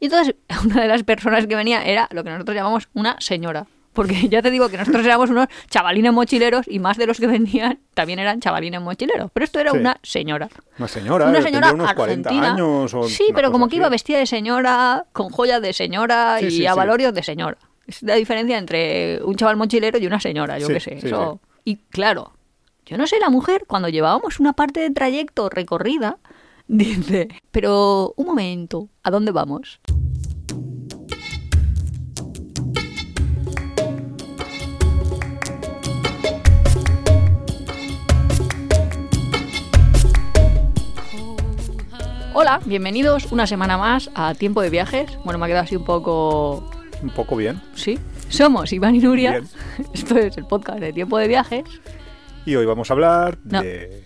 Y entonces una de las personas que venía era lo que nosotros llamamos una señora. Porque ya te digo que nosotros éramos unos chavalines mochileros y más de los que venían también eran chavalines mochileros. Pero esto era Sí. una señora. Una señora, Una eh, señora unos 40 argentina. años. O sí, pero como que iba vestida de señora, con joyas de señora Sí, y sí, avalorios de señora. Es la diferencia entre un chaval mochilero y una señora, yo qué sé. eso. Y claro, yo no sé la mujer, cuando llevábamos una parte de trayecto recorrida, dice, pero un momento, ¿a dónde vamos? Hola, bienvenidos una semana más a Tiempo de Viajes. Bueno, me ha quedado así un poco Un poco bien. Sí, somos Iván y Nuria. Bien. Esto es el podcast de Tiempo de Viajes. Y hoy vamos a hablar No. de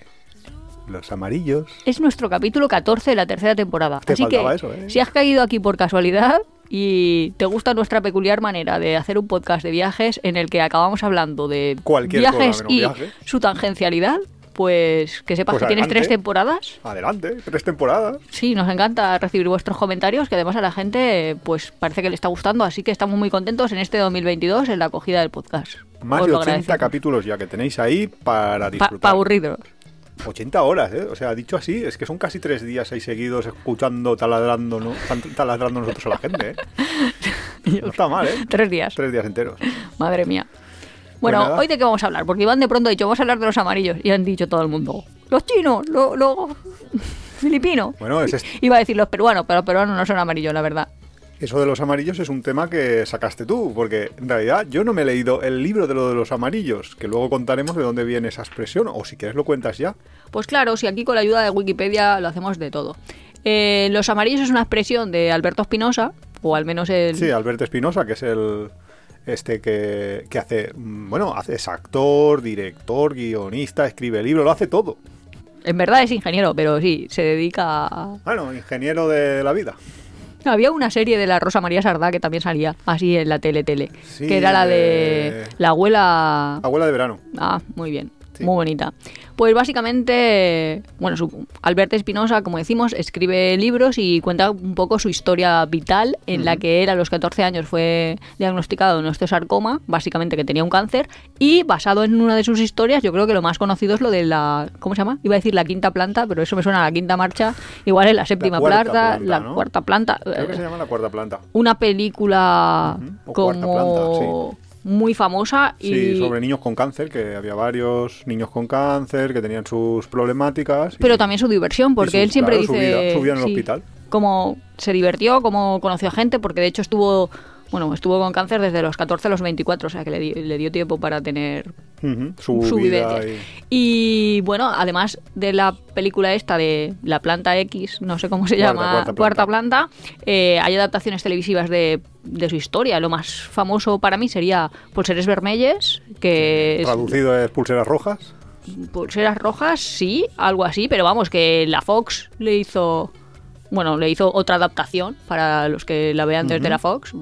los amarillos. Es nuestro capítulo 14 de la tercera temporada. Te Así que eso, ¿eh? si has caído aquí por casualidad y te gusta nuestra peculiar manera de hacer un podcast de viajes en el que acabamos hablando de Cualquier viajes cosa y viaje. su tangencialidad, pues que sepas Pues que tienes tres temporadas. Adelante, tres temporadas. Sí, nos encanta recibir vuestros comentarios, que además a la gente pues parece que le está gustando, así que estamos muy contentos en este 2022 en la acogida del podcast. Más Os de lo 80 agradecemos. capítulos ya que tenéis ahí para Pa- disfrutar. pa' aburridos. 80 horas, ¿eh? O sea, dicho así, es que son casi tres días ahí seguidos escuchando, taladrando, ¿no? Taladrando nosotros a la gente, ¿eh? No está mal, ¿eh? Tres días. Tres días enteros. Madre mía. Bueno, Pues hoy de qué vamos a hablar, porque Iván de pronto ha dicho, vamos a hablar de los amarillos, y han dicho todo el mundo, los chinos, los filipinos. Bueno, es Iba a decir los peruanos, pero los peruanos no son amarillos, la verdad. eso de los amarillos es un tema que sacaste tú, porque en realidad yo no me he leído el libro de lo de los amarillos, que luego contaremos de dónde viene esa expresión, o si quieres lo cuentas ya. Pues claro, si aquí con la ayuda de Wikipedia lo hacemos de todo. Eh, los amarillos es una expresión de Alberto Espinosa, o al menos el... Sí, Alberto Espinosa, que es el este que, que hace, mm, bueno, hace, es actor, director, guionista, escribe libros, lo hace todo. En verdad es ingeniero, pero sí, se dedica a... Bueno, ingeniero de la vida. Había una serie de la Rosa María Sardá que también salía así en la tele tele, Sí, que era la de de- la abuela Abuela de verano. Ah, muy bien. Sí. Muy bonita. Pues básicamente, bueno, su, Alberto Espinosa, como decimos, escribe libros y cuenta un poco su historia vital, en la que él a los 14 años fue diagnosticado de un osteosarcoma, básicamente que tenía un cáncer, y basado en una de sus historias, yo creo que lo más conocido es lo de la, ¿cómo se llama? Iba a decir la quinta planta, pero eso me suena a la quinta marcha, igual es la séptima planta, planta, la ¿no? cuarta planta. Creo que eh, se llama la cuarta planta. una película Ujú, o cuarta como muy famosa y Sí, sobre niños con cáncer, que había varios niños con cáncer que tenían sus problemáticas. y- pero también su diversión, porque su- él siempre claro, su dice vida- su vida en el hospital. cómo se divirtió, cómo conoció a gente, porque de hecho estuvo, bueno, estuvo con cáncer desde los 14 a los 24, o sea que le, di- le dio tiempo para tener su, su vida vivencia. y- Y bueno, además de la película esta de La Planta X, no sé cómo se Cuarta, llama, cuarta Cuarta planta. Planta, eh, hay adaptaciones televisivas de, de su historia. Lo más famoso para mí sería Pulseres Vermelles, que es Traducido es pulseras rojas. Pulseras rojas, sí, algo así, pero vamos, que la Fox le hizo. Bueno, le hizo otra adaptación para los que la vean desde Ujú. la Fox.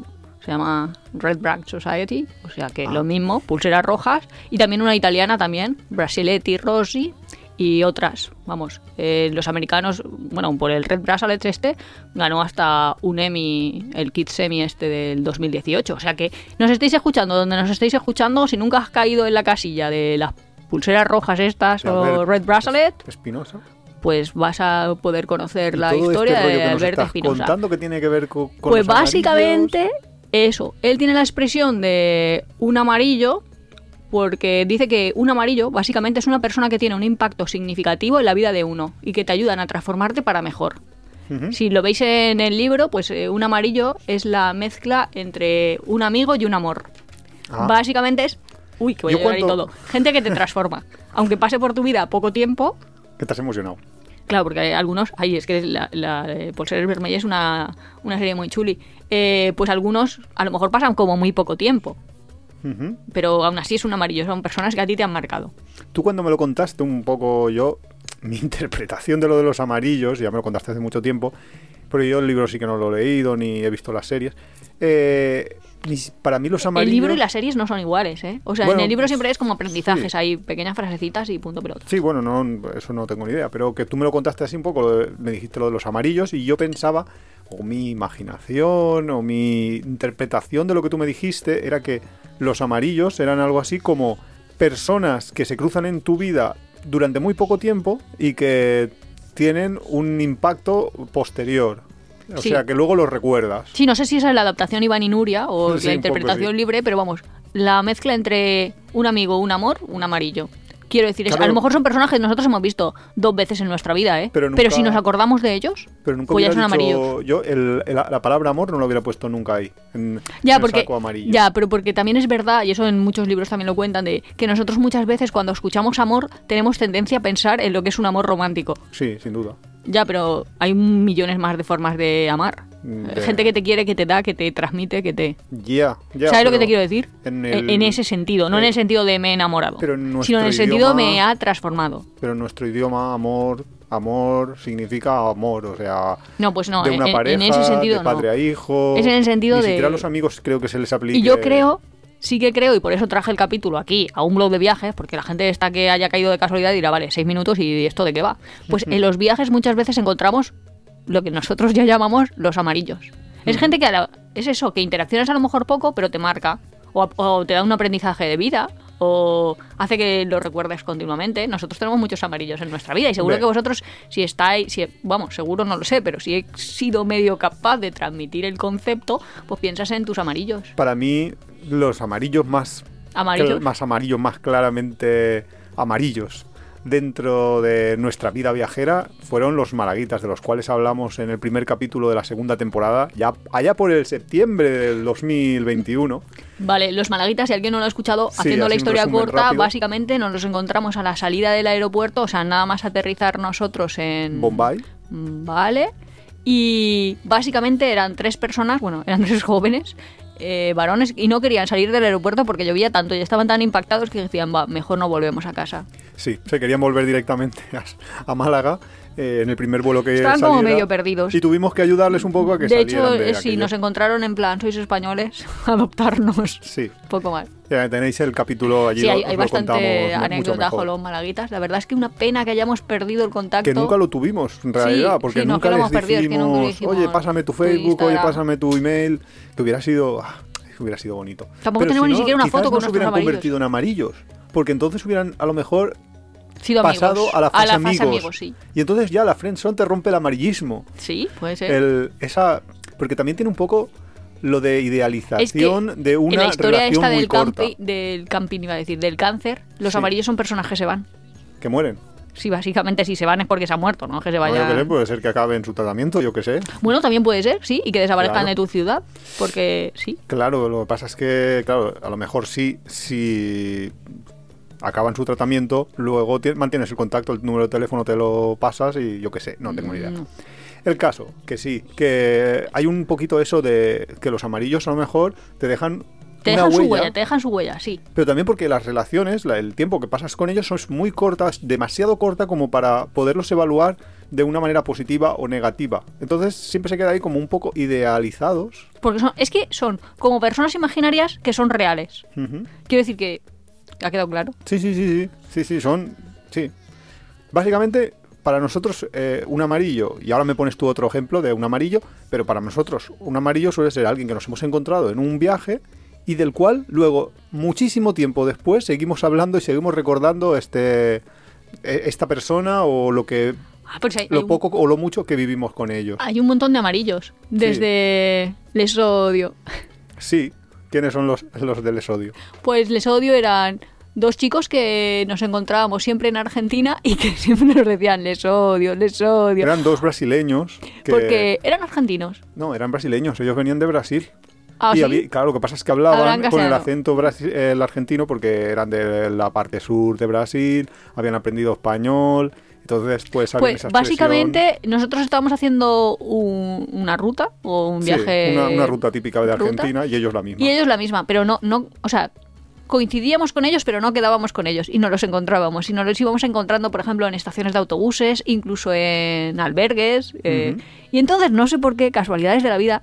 Se llama Red Branch Society, o sea que Ah. lo mismo, pulseras rojas. Y también una italiana también, Brasiletti Rossi y otras. Vamos, eh, los americanos, bueno, por el Red Bracelet este, ganó hasta un Emmy, el Kids Emmy este del 2018. O sea que nos estáis escuchando, donde nos estáis escuchando, si nunca has caído en la casilla de las pulseras rojas estas o Red Bracelet, Espinosa. pues vas a poder conocer Y la todo historia este de Alberto Espinosa. contando que tiene que ver co- con, Pues amarillos. Eso. Él tiene la expresión de un amarillo porque dice que un amarillo básicamente es una persona que tiene un impacto significativo en la vida de uno y que te ayudan a transformarte para mejor. Si lo veis en el libro, pues eh, un amarillo es la mezcla entre un amigo y un amor. Ah. Básicamente es... Uy, que voy Yo a llorar y todo. Gente que te transforma. Aunque pase por tu vida poco tiempo, Que te has emocionado. Claro, porque hay algunos, ay, es que la, la eh, Pulseres Vermellas es una, una serie muy chuli. Eh, pues algunos a lo mejor pasan como muy poco tiempo, pero aún así es un amarillo, son personas que a ti te han marcado. Tú cuando me lo contaste un poco yo mi interpretación de lo de los amarillos, ya me lo contaste hace mucho tiempo, pero yo el libro sí que no lo he leído ni he visto las series. Eh, para mí los amarillos... El libro y las series no son iguales, ¿eh? O sea, Bueno, en el libro siempre es como aprendizajes, sí. hay pequeñas frasecitas y punto pelota. Sí, bueno, no, eso no tengo ni idea, pero que tú me lo contaste así un poco, de- me dijiste lo de los amarillos y yo pensaba, o mi imaginación, o mi interpretación de lo que tú me dijiste, era que los amarillos eran algo así como personas que se cruzan en tu vida durante muy poco tiempo y que tienen un impacto posterior. O Sí. sea, que luego los recuerdas. Sí, no sé si esa es la adaptación Iván y Nuria o Sí, la interpretación poco, sí. libre, pero vamos, la mezcla entre un amigo, un amor, un amarillo. Quiero decir, es- Claro. a lo mejor son personajes que nosotros hemos visto dos veces en nuestra vida, ¿eh? Pero nunca- si nos acordamos de ellos, Pero nunca pues ya son amarillos. Yo el- el- la palabra amor no lo hubiera puesto nunca ahí. En, Ya, en el porque, saco amarillo. ya, pero porque también es verdad, y eso en muchos libros también lo cuentan, de que nosotros muchas veces cuando escuchamos amor tenemos tendencia a pensar en lo que es un amor romántico. Sí, sin duda. Ya, pero hay millones más de formas de amar. Eh, de- Gente que te quiere, que te da, que te transmite, que te... Ya, ya. ¿Sabes lo que te quiero decir? en ese sentido, no en eh, el sentido de me he enamorado, pero en nuestro sino en el sentido idioma- me ha transformado. Pero en nuestro idioma, amor, amor significa amor, o sea, No, pues no, de una en, pareja, en ese sentido de no. padre a hijo. Es en el sentido Ni de- siquiera a los amigos creo que se les aplique. Y yo creo, sí que creo, y por eso traje el capítulo aquí a un blog de viajes, porque la gente está que haya caído de casualidad dirá, vale, seis minutos y esto de qué va. Pues en los viajes muchas veces encontramos lo que nosotros ya llamamos los amarillos. Es gente que a la- es eso, que interaccionas a lo mejor poco, pero te marca. O, o te da un aprendizaje de vida. O hace que lo recuerdes continuamente. Nosotros tenemos muchos amarillos en nuestra vida. Y seguro que vosotros, si estáis, si, vamos, seguro no lo sé, pero si he sido medio capaz de transmitir el concepto, pues piensas en tus amarillos. Para mí, los amarillos más. Amarillos. Más amarillos, más claramente amarillos dentro de nuestra vida viajera fueron los malaguitas, de los cuales hablamos en el primer capítulo de la segunda temporada, ya allá por el septiembre del 2021. Vale, los malaguitas, si alguien no lo ha escuchado, Sí, haciendo la historia corta, rápido. básicamente nos los encontramos a la salida del aeropuerto, o sea, nada más aterrizar nosotros en... Bombay. Vale. Y básicamente eran tres personas, bueno, eran tres jóvenes, eh, varones, y no querían salir del aeropuerto porque llovía tanto y estaban tan impactados que decían, va, mejor no volvemos a casa. Sí, se querían volver directamente a, a Málaga eh, en el primer vuelo que Estaban como medio perdidos. Y tuvimos que ayudarles un poco a que de hecho, salieran de eh, sí, aquello. nos encontraron en plan, sois españoles, adoptarnos. Sí, Poco mal. ya tenéis el capítulo allí. Sí, lo- hay, hay lo bastante anécdota con los malaguitas. La verdad es que una pena que hayamos perdido el contacto. Que nunca lo tuvimos, en realidad, porque sí, no, nunca lo les hemos perdido, es que dijimos, nunca dijimos oye, pásame tu tu Facebook, oye, Instagram". pásame tu email, que hubiera sido, ah, hubiera sido bonito. Tampoco Pero tenemos si ni no, siquiera una foto con nos hubieran amarillos. convertido en amarillos, porque entonces hubieran, a lo mejor, Sido pasado amigos. a la fase amigos. amigos, sí. Y entonces ya la friendzone te rompe el amarillismo. Sí, puede ser. El, esa, porque también tiene un poco lo de es que idealización de una en la historia relación esta muy del, corta, campi- del camping, iba a decir, del cáncer, los Sí. amarillos son personas que se van. que mueren. Sí, básicamente si se van es porque se ha muerto, ¿no? Que se No, vaya... sé, puede ser que acabe en su tratamiento, yo qué sé. Bueno, también puede ser, sí, y que desaparezcan Claro. de tu ciudad, porque sí. Claro, lo que pasa es que, claro, a lo mejor sí, si acaban su tratamiento, luego ti- mantienes el contacto, el número de teléfono te lo pasas y yo qué sé, no tengo ni idea. Mm. El caso, que sí, que hay un poquito eso de que los amarillos a lo mejor te dejan Te dejan su huella, te dejan su huella, sí. pero también porque las relaciones, la- el tiempo que pasas con ellos son muy cortas, demasiado corta como para poderlos evaluar de una manera positiva o negativa. Entonces siempre se queda ahí como un poco idealizados. Porque son, es que son como personas imaginarias que son reales. Quiero decir que... ¿Ha quedado claro? Sí, sí, sí, sí, sí, sí, son, sí. Básicamente, para nosotros, eh, un amarillo, y ahora me pones tú otro ejemplo de un amarillo, pero para nosotros, un amarillo suele ser alguien que nos hemos encontrado en un viaje y del cual luego, muchísimo tiempo después, seguimos hablando y seguimos recordando este, e- esta persona o lo que, Ah, pues hay, hay lo un- poco o lo mucho que vivimos con ellos. hay un montón de amarillos. Desde Les Odio. Sí, ¿quiénes son los, los del esodio? Pues Les Odio eran dos chicos que nos encontrábamos siempre en Argentina y que siempre nos decían Les Odio, Les Odio. Eran dos brasileños que... Porque eran argentinos. No, eran brasileños, ellos venían de Brasil. Ah, y ¿sí? había- claro, lo que pasa es que hablaban con el acento el argentino porque eran de la parte sur de Brasil, habían aprendido español, entonces pues Pues básicamente nosotros estábamos haciendo un- una ruta o un Sí, viaje... una, una ruta típica de ruta, Argentina y ellos la misma. Y ellos la misma, pero no, no, o sea, coincidíamos con ellos, pero no quedábamos con ellos y no los encontrábamos. Y nos los íbamos encontrando, por ejemplo, en estaciones de autobuses, incluso en albergues. eh, Y entonces, no sé por qué, casualidades de la vida,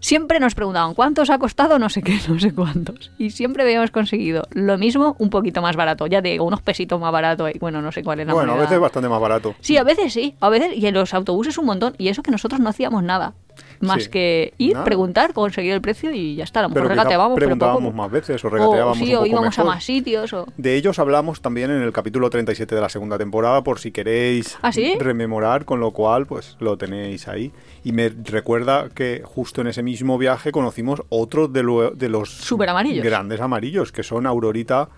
siempre nos preguntaban cuántos ha costado, no sé qué, no sé cuántos. Y siempre habíamos conseguido lo mismo, un poquito más barato. Ya te digo, unos pesitos más barato. Y bueno, no sé cuál es la Bueno, a moneda. veces bastante más barato. Sí, a veces sí, a veces, y en los autobuses un montón, y eso que nosotros no hacíamos nada, más Sí. que ir, Nada. preguntar, conseguir el precio y ya está, a lo mejor regateábamos, pero preguntábamos poco. más veces o o, regateábamos sí, un o poco íbamos mejor. a más sitios, o... De ellos hablamos también en el capítulo 37 de la segunda temporada, por si queréis ¿Ah, sí? rememorar, con lo cual pues lo tenéis ahí. Y me recuerda que justo en ese mismo viaje conocimos otro de, lo- de los Súper amarillos. grandes amarillos, que son Aurorita,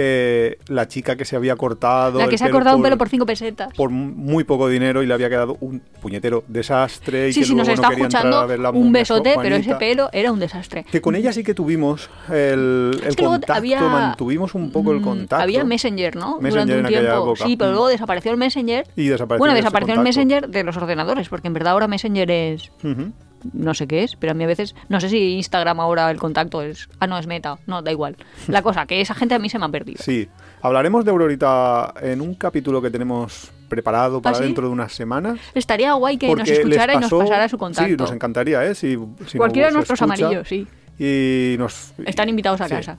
eh, la chica que se había cortado. La que se ha cortado un pelo por cinco pesetas. por muy poco dinero y le había quedado un puñetero desastre y Sí, que sí, nos luego está no quería entrar escuchando a ver la un besote, pero ese pelo era un desastre. Que con ella sí que tuvimos el, el contacto, había- mantuvimos un poco el Mm, contacto. Había Messenger, ¿no? Messenger Durante un en tiempo. época. Sí, pero Mm. luego desapareció el Messenger. Y desapareció bueno, desapareció el. Messenger de los ordenadores, porque en verdad ahora Messenger es. No sé qué es, pero a mí a veces, no sé si Instagram ahora el contacto es, ah, no, es meta, no, da igual. La cosa, que esa gente a mí se me ha perdido. Sí, hablaremos de Aurorita en un capítulo que tenemos preparado para ¿Ah, sí? dentro de unas semanas. Estaría guay que nos escuchara y nos pasara su contacto. Sí, nos encantaría, ¿eh? Si, si Cualquiera de nuestros escucha amarillos, sí. Y nos... Están invitados a sí. casa.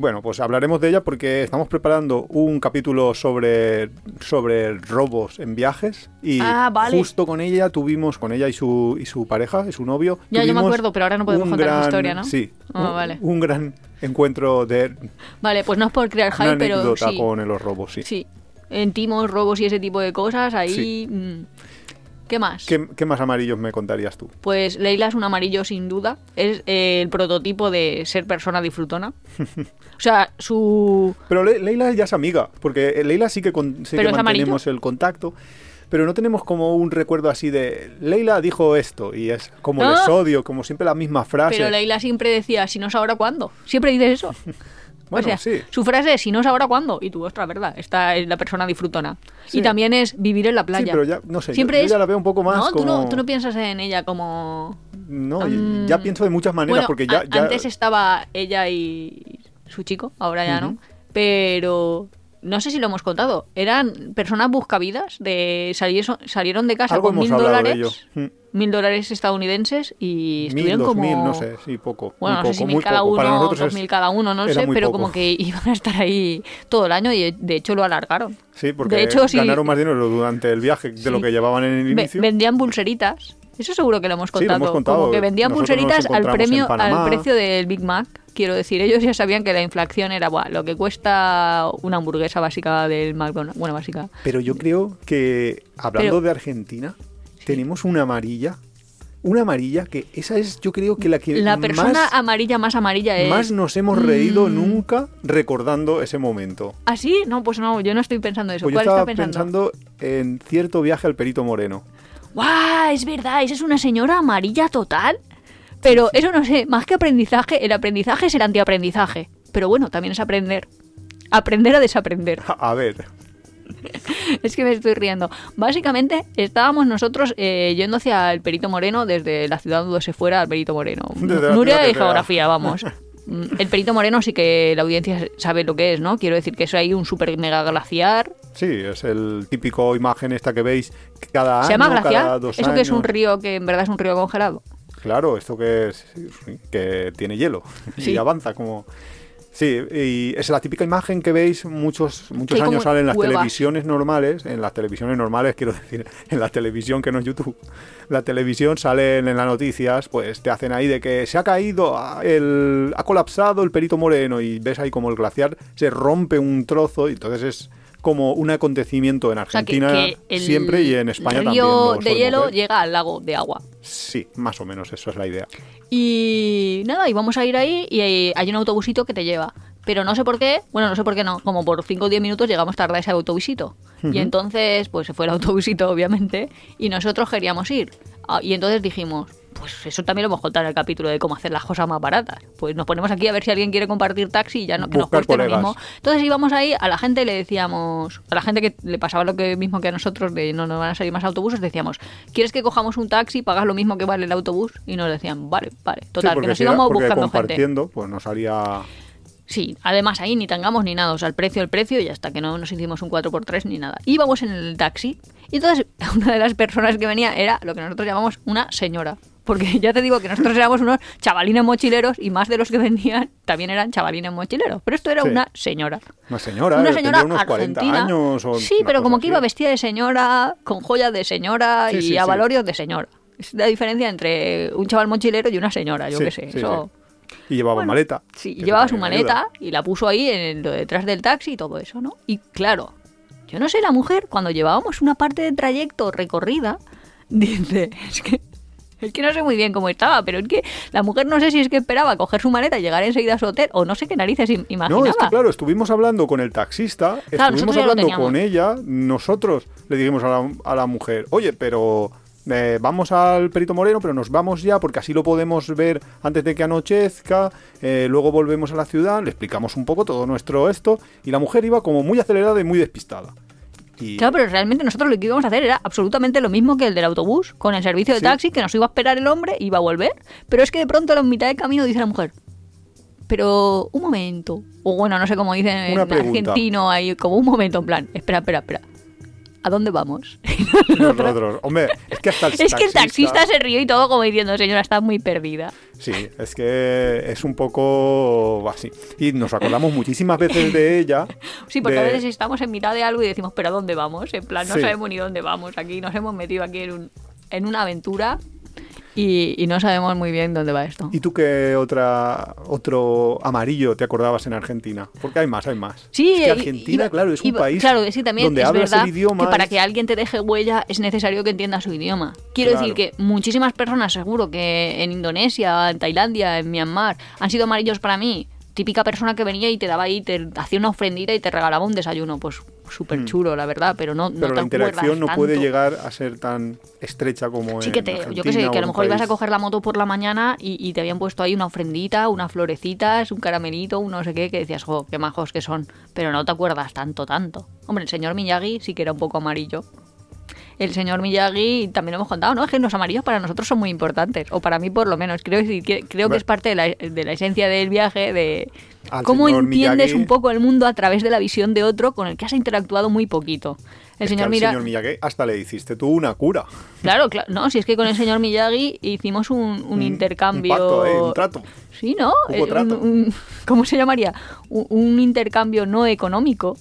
Bueno, pues hablaremos de ella porque estamos preparando un capítulo sobre, sobre robos en viajes y Ah, vale. justo con ella tuvimos, con ella y su, y su pareja, y su novio. Ya, yo me acuerdo, pero ahora no podemos contar gran- historia, ¿no? Sí, Ah, un, vale. un gran encuentro de Vale, pues no es por crear hype, pero sí. con los robos, sí. Sí. En timos, robos y ese tipo de cosas, ahí... Sí. mm. ¿Qué más? ¿Qué, qué más amarillos me contarías tú? Pues Leila es un amarillo sin duda. Es eh, el prototipo de ser persona disfrutona. O sea, su... Pero Le- Leila ya es amiga, porque Leila sí que, con, sí que amarillo. mantenemos el contacto, pero no tenemos como un recuerdo así de Leila dijo esto y es como les odio, como siempre la misma frase. Pero Leila siempre decía, si no es ahora, ¿cuándo? Siempre dice eso. Bueno, o sea, sí. su frase es, si no es ahora, ¿cuándo? Y tú, ostras, ¿verdad? Esta es la persona disfrutona. Sí. Y también es vivir en la Sí, playa. pero ya, no sé, yo- Siempre yo, es... ya la veo un poco más no, tú no, tú no piensas en ella como... No, Mm, ya pienso de muchas maneras, bueno, porque ya... a- ya- Antes estaba ella y su chico, ahora ya no. Pero no sé si lo hemos contado. Eran personas buscavidas de salir, salieron de casa algo con mil dólares, ello. Mm. mil dólares estadounidenses y Mil, estuvieron dos como mil, no sé, sí, poco. bueno, no sé si mil cada poco. Uno, dos mil cada uno, no sé, pero poco. como que iban a estar ahí todo el año y de hecho lo alargaron. Sí, porque de hecho, sí. ganaron más dinero durante el viaje de Sí. lo que llevaban en el inicio. vendían pulseritas. Eso seguro que lo hemos Sí, lo contado. hemos contado. Como que vendían Nosotros pulseritas al premio, al precio del Big Mac. Quiero decir, ellos ya sabían que la inflación era buah, lo que cuesta una hamburguesa básica del McDonald's. Bueno, básica. Pero yo creo que, hablando Pero- de Argentina, tenemos una amarilla. Una amarilla que esa es, yo creo que la que La persona más, amarilla más amarilla es. más nos hemos reído Mm. nunca recordando ese momento. ¿Ah, sí? No, pues no, yo no estoy pensando eso. Pues yo ¿Cuál estaba está pensando? pensando en cierto viaje al Perito Moreno. ¡Guau! Es verdad, esa es una señora amarilla total. Pero eso no sé, más que aprendizaje, el aprendizaje es el antiaprendizaje. Pero bueno, también es aprender. Aprender a desaprender. A ver, Es que me estoy riendo. Básicamente, estábamos nosotros eh, yendo hacia el Perito Moreno desde la ciudad donde se fuera al Perito Moreno. Nuria sea. geografía, vamos. Mm, El Perito Moreno sí que la audiencia sabe lo que es, ¿no? Quiero decir que es ahí un super mega glaciar. sí, es el típico imagen esta que veis cada ¿Se año, llama cada glaciar? dos ¿Eso que es un río que en verdad es un río congelado? Claro, esto que es que tiene hielo Sí. y avanza como Sí, y es la típica imagen que veis muchos muchos años salen en las televisiones normales, en las televisiones normales quiero decir, en la televisión que no es YouTube. La televisión salen en las noticias, pues te hacen ahí de que se ha caído, el ha colapsado el Perito Moreno y ves ahí como el glaciar se rompe un trozo y entonces es como un acontecimiento en O sea, que, Argentina que el siempre y en España también. río lo de hielo ver. llega al lago de agua. Sí, más o menos, eso es la idea. Y nada, y vamos a ir ahí y hay un autobusito que te lleva. Pero no sé por qué, bueno, no sé por qué no, como por 5 o 10 minutos llegamos tarde a ese autobusito. Y entonces, pues se fue el autobusito, obviamente, y nosotros queríamos ir. Ah, y entonces dijimos, pues eso también lo hemos contado en el capítulo de cómo hacer las cosas más baratas. Pues nos ponemos aquí a ver si alguien quiere compartir taxi y ya no, que nos cueste lo mismo. Entonces íbamos ahí, a la gente le decíamos, a la gente que le pasaba lo que mismo que a nosotros, de no nos van a salir más autobuses, decíamos, ¿quieres que cojamos un taxi, pagas lo mismo que vale el autobús? Y nos decían, vale, vale. Sí, Total, que nos si íbamos buscando gente. compartiendo, pues nos haría Sí, además ahí ni tangamos ni nada, o sea, el precio, el precio y hasta que no nos hicimos un 4x3 ni nada. Íbamos en el taxi y entonces una de las personas que venía era lo que nosotros llamamos una señora. Porque ya te digo que nosotros éramos unos chavalines mochileros y más de los que venían también eran chavalines mochileros. Pero esto era Sí. una señora. Una señora, Una eh, señora unos 40 argentina. años. O sí, pero como que iba vestida de señora, con joyas de señora Sí, y sí, avalorios de señora. Es la diferencia entre un chaval mochilero y una señora, yo qué sé. eso... Y llevaba Bueno, maleta. Sí, llevaba su ayuda. maleta y la puso ahí en lo detrás del taxi y todo eso, ¿no? Y claro, yo no sé, la mujer, cuando llevábamos una parte de trayecto recorrida, dice, es que, es que no sé muy bien cómo estaba, pero es que la mujer no sé si es que esperaba coger su maleta y llegar enseguida a su hotel, o no sé qué narices im- imaginaba. No, es que claro, estuvimos hablando con el taxista, Claro, estuvimos hablando con ella, nosotros le dijimos a la, a la mujer, oye, pero eh, vamos al Perito Moreno, pero nos vamos ya porque así lo podemos ver antes de que anochezca, eh, luego volvemos a la ciudad, le explicamos un poco todo nuestro esto, y la mujer iba como muy acelerada y muy despistada. Y, Claro, pero realmente nosotros lo que íbamos a hacer era absolutamente lo mismo que el del autobús, con el servicio de Sí. taxi, que nos iba a esperar el hombre y iba a volver. Pero es que de pronto a la mitad de camino dice la mujer, pero un momento. O bueno, no sé cómo dicen en argentino, ahí como un momento en plan, espera, espera, espera. ¿A dónde vamos? nosotros, hombre, es que hasta el es que el taxista se rió y todo como diciendo, señora, está muy perdida. Sí, es que es un poco así. Y nos acordamos muchísimas veces de ella. Sí, porque de- a veces estamos en mitad de algo y decimos, pero ¿a dónde vamos? En plan, no Sí. sabemos ni dónde vamos. Aquí nos hemos metido aquí en, un- en una aventura y, y no sabemos muy bien dónde va esto. ¿Y tú qué otra, otro amarillo te acordabas en Argentina? Porque hay más, hay más. Sí, es que Argentina, claro, es un país claro, sí, también donde es hablas verdad el idioma. que para que alguien te deje huella es necesario que entienda su idioma. Quiero Claro. decir que muchísimas personas, seguro que en Indonesia, en Tailandia, en Myanmar, han sido amarillos para mí. Típica persona que venía y te daba ahí, te hacía una ofrendita y te regalaba un desayuno. Pues súper chulo, la verdad, pero no, no Hmm. Pero te la interacción no puede llegar a ser tan estrecha como Sí en que te, yo que sé, que a lo mejor ibas a coger la moto por la mañana y, y te habían puesto ahí una ofrendita, unas florecitas, un caramelito, un no sé qué, que decías, jo, qué majos que son. Pero no te acuerdas tanto, tanto. Hombre, el señor Miyagi sí que era un poco amarillo. El señor Miyagi también lo hemos contado, ¿no? Es que los amarillos para nosotros son muy importantes, o para mí por lo menos. Creo, que, creo que es parte de la, de la esencia del viaje, de Al cómo entiendes Miyagi- un poco el mundo a través de la visión de otro con el que has interactuado muy poquito. El Es que señor, al Mira- señor Miyagi hasta le hiciste tú una cura. Claro, claro. No, si es que con el señor Miyagi hicimos un, un intercambio. Un pacto, ¿eh? Un trato. Sí, ¿no? Eh, un- ¿Cómo se llamaría? Un intercambio no económico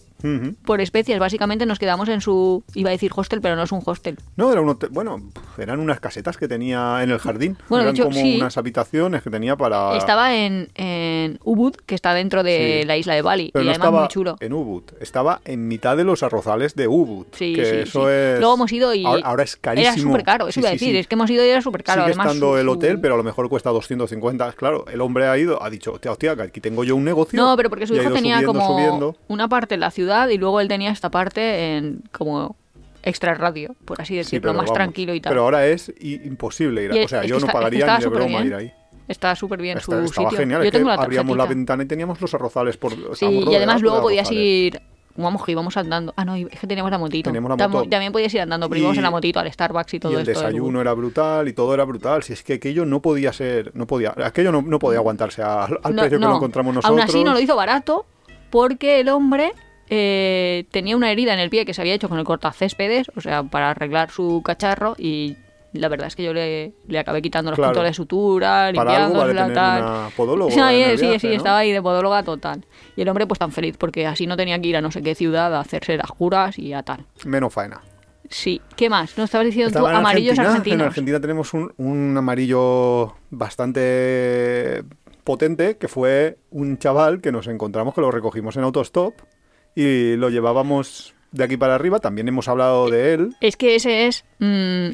Por especies. Básicamente nos quedamos en su. Iba a decir hostel, pero no es un hostel. No, era un hotel- bueno, eran unas casetas que tenía en el jardín. Bueno, de eran hecho, como sí. unas habitaciones que tenía para... Estaba en, en Ubud, que está dentro de Sí. la isla de Bali. Pero y no además estaba muy chulo. en Ubud, estaba en mitad de los arrozales de Ubud. Sí, que sí, eso sí. es... Luego hemos ido y. Ahora, ahora es carísimo. Era súper caro, eso iba a decir. Es que hemos ido y era súper caro. Sigue Además, estando su- el su- hotel, pero a lo mejor cuesta 250. Claro, el hombre ha ido, ha dicho, hostia, hostia, aquí tengo yo un negocio. No, pero porque su hijo tenía subiendo, como subiendo. una parte en la ciudad y luego él tenía esta parte en como extra radio, por así Sí, decirlo, más vamos, tranquilo y tal. Pero ahora es imposible ir a... O sea, yo no está- pagaría ni de broma ir ahí. Está súper bien Está- su estaba sitio. genial. Yo es que la abríamos la ventana y teníamos los arrozales por... Sí, y además de luego podías arrozales. ir... Vamos, que íbamos andando. Ah, no, es que teníamos la motito. Teníamos la Tam- moto. También podías ir andando, pero íbamos en la motito al Starbucks y todo y el esto. desayuno era brutal y todo era brutal. Si es que aquello no podía ser, no podía, aquello no, no podía aguantarse al, al No, precio que lo encontramos nosotros. Aún así no lo hizo barato porque el hombre eh, tenía una herida en el pie que se había hecho con el cortacéspedes, o sea, para arreglar su cacharro y la verdad es que yo le, le acabé quitando los Claro. puntos de sutura, vale tener tal. una podóloga Sí, el sí, viaje, sí, ¿no? estaba ahí de podóloga total. Y el hombre pues tan feliz porque así no tenía que ir a no sé qué ciudad a hacerse las curas y a tal. Menos faena. Sí, ¿qué más? ¿No estabas diciendo tú Estaba amarillos Argentina. argentinos? En Argentina tenemos un, un amarillo bastante potente que fue un chaval que nos encontramos que lo recogimos en autostop y lo llevábamos de aquí para arriba. También hemos hablado de él. Es que ese es. mm,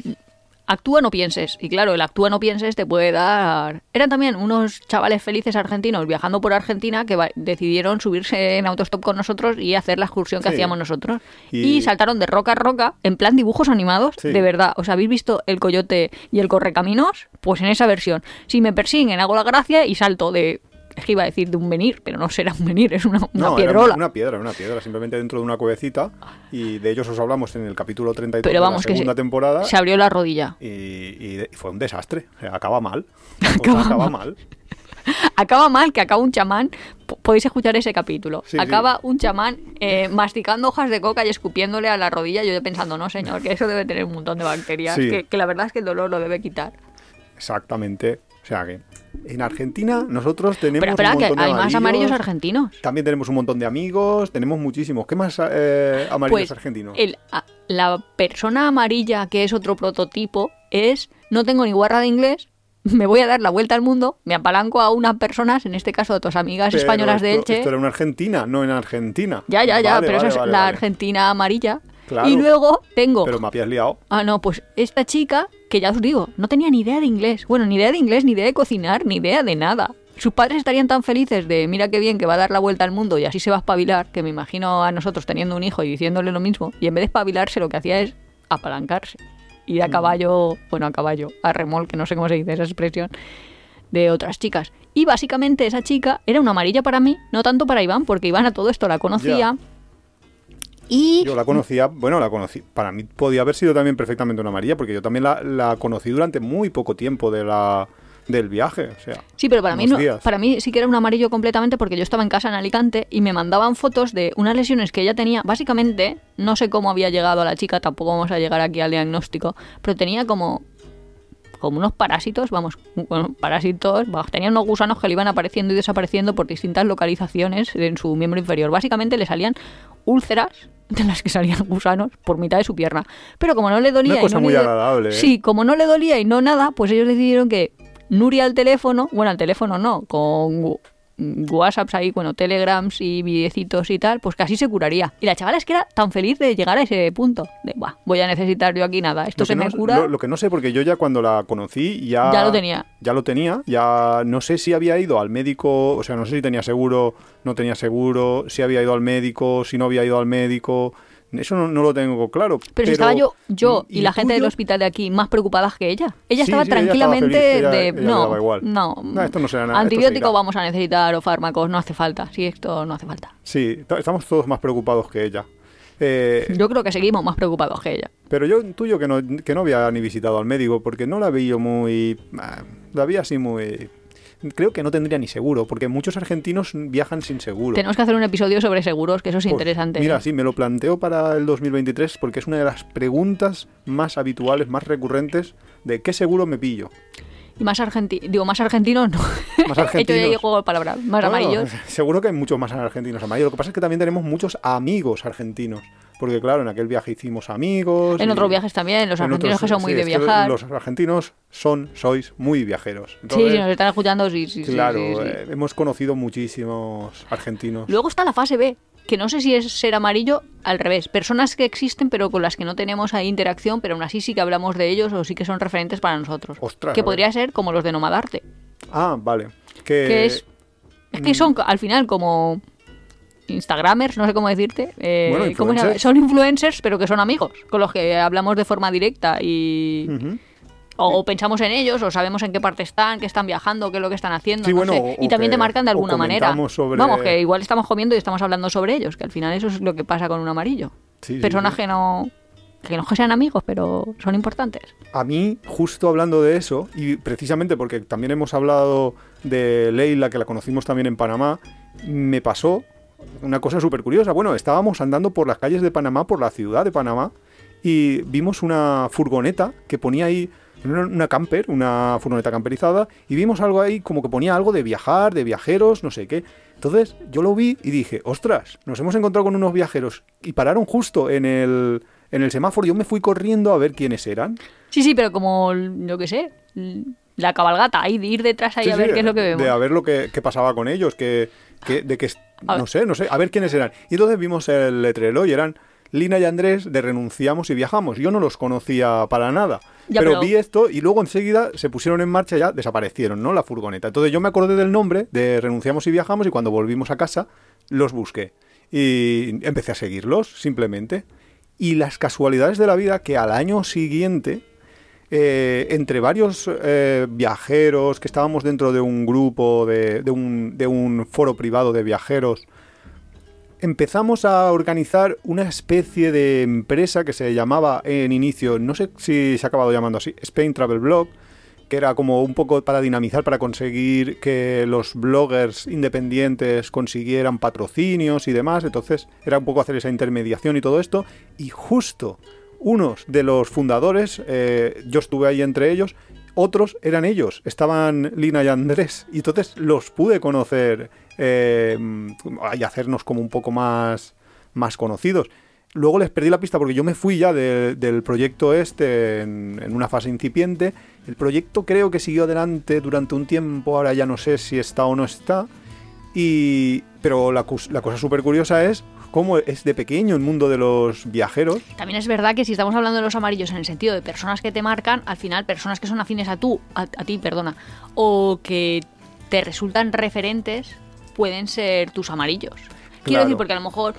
actúa, no pienses. Y claro, el actúa, no pienses te puede dar. Eran también unos chavales felices argentinos viajando por Argentina que decidieron subirse en autostop con nosotros y hacer la excursión que Sí. hacíamos nosotros. Y- Y... saltaron de roca a roca en plan dibujos animados, Sí. de verdad. ¿Os habéis visto el coyote y el correcaminos? Pues en esa versión. Si me persiguen, hago la gracia y salto de. Es que iba a decir de un venir, pero no será un venir, es una, una No, era piedrola. una piedra, una piedra, simplemente dentro de una cuevecita. Y de ellos os hablamos en el capítulo 32 Pero de vamos, la que segunda se, temporada. se abrió la rodilla. Y, y de- y fue un desastre. O sea, acaba mal. La Acaba acaba mal. mal. acaba mal, que acaba un chamán. po- Podéis escuchar ese capítulo. Sí, acaba un chamán eh, masticando hojas de coca y escupiéndole a la rodilla. Yo pensando, no, señor, que eso debe tener un montón de bacterias. Sí. Que, que la verdad es que el dolor lo debe quitar. Exactamente. O sea que en Argentina nosotros tenemos Pero espera, un que montón de hay más amarillos amarillos. argentinos. También tenemos un montón de amigos, tenemos muchísimos. ¿Qué más eh, amarillos Pues argentinos? el- a- la persona amarilla, que es otro prototipo, es no tengo ni guarra de inglés, me voy a dar la vuelta al mundo, me apalanco a unas personas, en este caso a tus amigas Pero españolas de Elche. Esto era en Argentina, no en Argentina. Ya, ya, ya, Vale, pero vale, eso es la. Argentina amarilla. Claro. Y luego tengo... Pero me habías liado. Ah, no, pues esta chica, que ya os digo, no tenía ni idea de inglés. Bueno, ni idea de inglés, ni idea de cocinar, ni idea de nada. Sus padres estarían tan felices de, mira qué bien que va a dar la vuelta al mundo y así se va a espabilar, que me imagino a nosotros teniendo un hijo y diciéndole lo mismo. Y en vez de espabilarse, lo que hacía es apalancarse. Ir a caballo, bueno, a caballo, a remolque, no sé cómo se dice esa expresión, de otras chicas. Y básicamente esa chica era una amarilla para mí, no tanto para Iván, porque Iván a todo esto la conocía. Ya. Y Yo la conocía, bueno, la conocí. Para mí podía haber sido también perfectamente una amarilla, porque yo también la, la conocí durante muy poco tiempo de la, del viaje. O sea, Sí, pero para mí, no, para mí sí que era un amarillo completamente porque yo estaba en casa en Alicante y me mandaban fotos de unas lesiones que ella tenía. Básicamente, no sé cómo había llegado a la chica, tampoco vamos a llegar aquí al diagnóstico, pero tenía como como unos parásitos, vamos, bueno, parásitos, vamos, tenía unos gusanos que le iban apareciendo y desapareciendo por distintas localizaciones en su miembro inferior. Básicamente le salían úlceras de las que salían gusanos por mitad de su pierna. Pero como no le dolía Una y cosa no muy le- agradable, ¿eh? Sí, como no le dolía y no nada, pues ellos decidieron que Nuria al teléfono, bueno, al teléfono no, con WhatsApps ahí, bueno, Telegrams y videcitos y tal, pues casi se curaría. Y la chavala es que era tan feliz de llegar a ese punto. De, Buah, voy a necesitar yo aquí nada, esto se me cura. Lo, lo que no sé, porque yo ya cuando la conocí ya... Ya lo tenía. Ya lo tenía, ya no sé si había ido al médico, o sea, no sé si tenía seguro, no tenía seguro, si había ido al médico, si no había ido al médico, eso no, no lo tengo claro. pero, si estaba yo, yo y, ¿y la gente del hospital de aquí más preocupadas que ella. Ella Sí, estaba sí, ella estaba tranquilamente feliz, de ella no, igual. no, No, esto no será nada, se antibiótico irá. vamos a necesitar o fármacos, no hace falta. Sí, esto no hace falta. Sí, ta- estamos todos más preocupados que ella. Eh, Yo creo que seguimos más preocupados que ella. Pero yo intuyo que no, que no había ni visitado al médico, porque no la vi yo muy... ah, La vi así muy... Creo que no tendría ni seguro, porque muchos argentinos viajan sin seguro. Tenemos que hacer un episodio sobre seguros, que eso es Pues, interesante. Mira, ¿eh? sí, me lo planteo para el 2023 porque es una de las preguntas más habituales, más recurrentes de qué seguro me pillo. Y más argentinos, digo, más argentinos no. Más He argentinos. hecho ya juego de palabras, más amarillos. Seguro que hay muchos más argentinos amarillos. Lo que pasa es que también tenemos muchos amigos argentinos. Porque claro, en aquel viaje hicimos amigos. En y- otros viajes también, los en argentinos otros- que son muy sí, de viajar. Los argentinos son, sois muy viajeros. Sí, Entonces, si nos están escuchando, sí, sí, sí, claro, sí, sí. eh, hemos conocido muchísimos argentinos. Luego está la fase B, que no sé si es ser amarillo al revés. Personas que existen pero con las que no tenemos ahí interacción, pero aún así sí que hablamos de ellos o sí que son referentes para nosotros. Ostras, que podría ser como los de Nomadarte. Ah, vale. Que, que es, es que mm. son al final como Instagramers, no sé cómo decirte. eh, Bueno, son influencers, pero que son amigos, con los que hablamos de forma directa y o pensamos en ellos, o sabemos en qué parte están, qué están viajando, qué es lo que están haciendo. Sí, no bueno, sé. y también te marcan de alguna manera. sobre- Vamos, que igual estamos comiendo y estamos hablando sobre ellos, que al final eso es lo que pasa con un amarillo. Sí, que no que no sean amigos, pero son importantes. A mí, justo hablando de eso, y precisamente porque también hemos hablado de Leila, que la conocimos también en Panamá, me pasó una cosa súper curiosa. Bueno, estábamos andando por las calles de Panamá, por la ciudad de Panamá, y vimos una furgoneta que ponía ahí una camper, una furgoneta camperizada, y vimos algo ahí como que ponía algo de viajar, de viajeros, no sé qué. Entonces yo lo vi y dije, ostras, nos hemos encontrado con unos viajeros y pararon justo en el, en el semáforo. Yo me fui corriendo a ver quiénes eran. Sí, sí, pero como yo qué sé, la cabalgata, de ir detrás ahí Sí, a ver sí, qué es lo que vemos. De a ver lo que, qué pasaba con ellos, que, que- de que, no sé, no sé, a ver quiénes eran. Y entonces vimos el letrero y eran Lina y Andrés de Renunciamos y Viajamos. Yo no los conocía para nada. Ya, pero, pero- vi esto y luego enseguida se pusieron en marcha y ya desaparecieron, ¿no? La furgoneta. Entonces yo me acordé del nombre de Renunciamos y Viajamos y cuando volvimos a casa los busqué. Y empecé a seguirlos, simplemente. Y las casualidades de la vida que al año siguiente eh, entre varios eh, viajeros que estábamos dentro de un grupo, de, un, de un foro privado de viajeros, empezamos a organizar una especie de empresa que se llamaba en inicio, no sé si se ha acabado llamando así, Spain Travel Blog, que era como un poco para dinamizar, para conseguir que los bloggers independientes consiguieran patrocinios y demás. Entonces era un poco hacer esa intermediación y todo esto. Y justo unos de los fundadores, eh, yo estuve ahí entre ellos, otros eran ellos, estaban Lina y Andrés. Y entonces los pude conocer eh, y hacernos como un poco más, más conocidos. Luego les perdí la pista porque yo me fui ya de- del proyecto este en, una fase incipiente. El proyecto creo que siguió adelante durante un tiempo, ahora ya no sé si está o no está. Y, pero la, la cosa súper curiosa es cómo es de pequeño el mundo de los viajeros. También es verdad que si estamos hablando de los amarillos en el sentido de personas que te marcan, al final personas que son afines a tú, a, a ti, perdona, o que te resultan referentes, pueden ser tus amarillos. Quiero Claro. decir, porque a lo mejor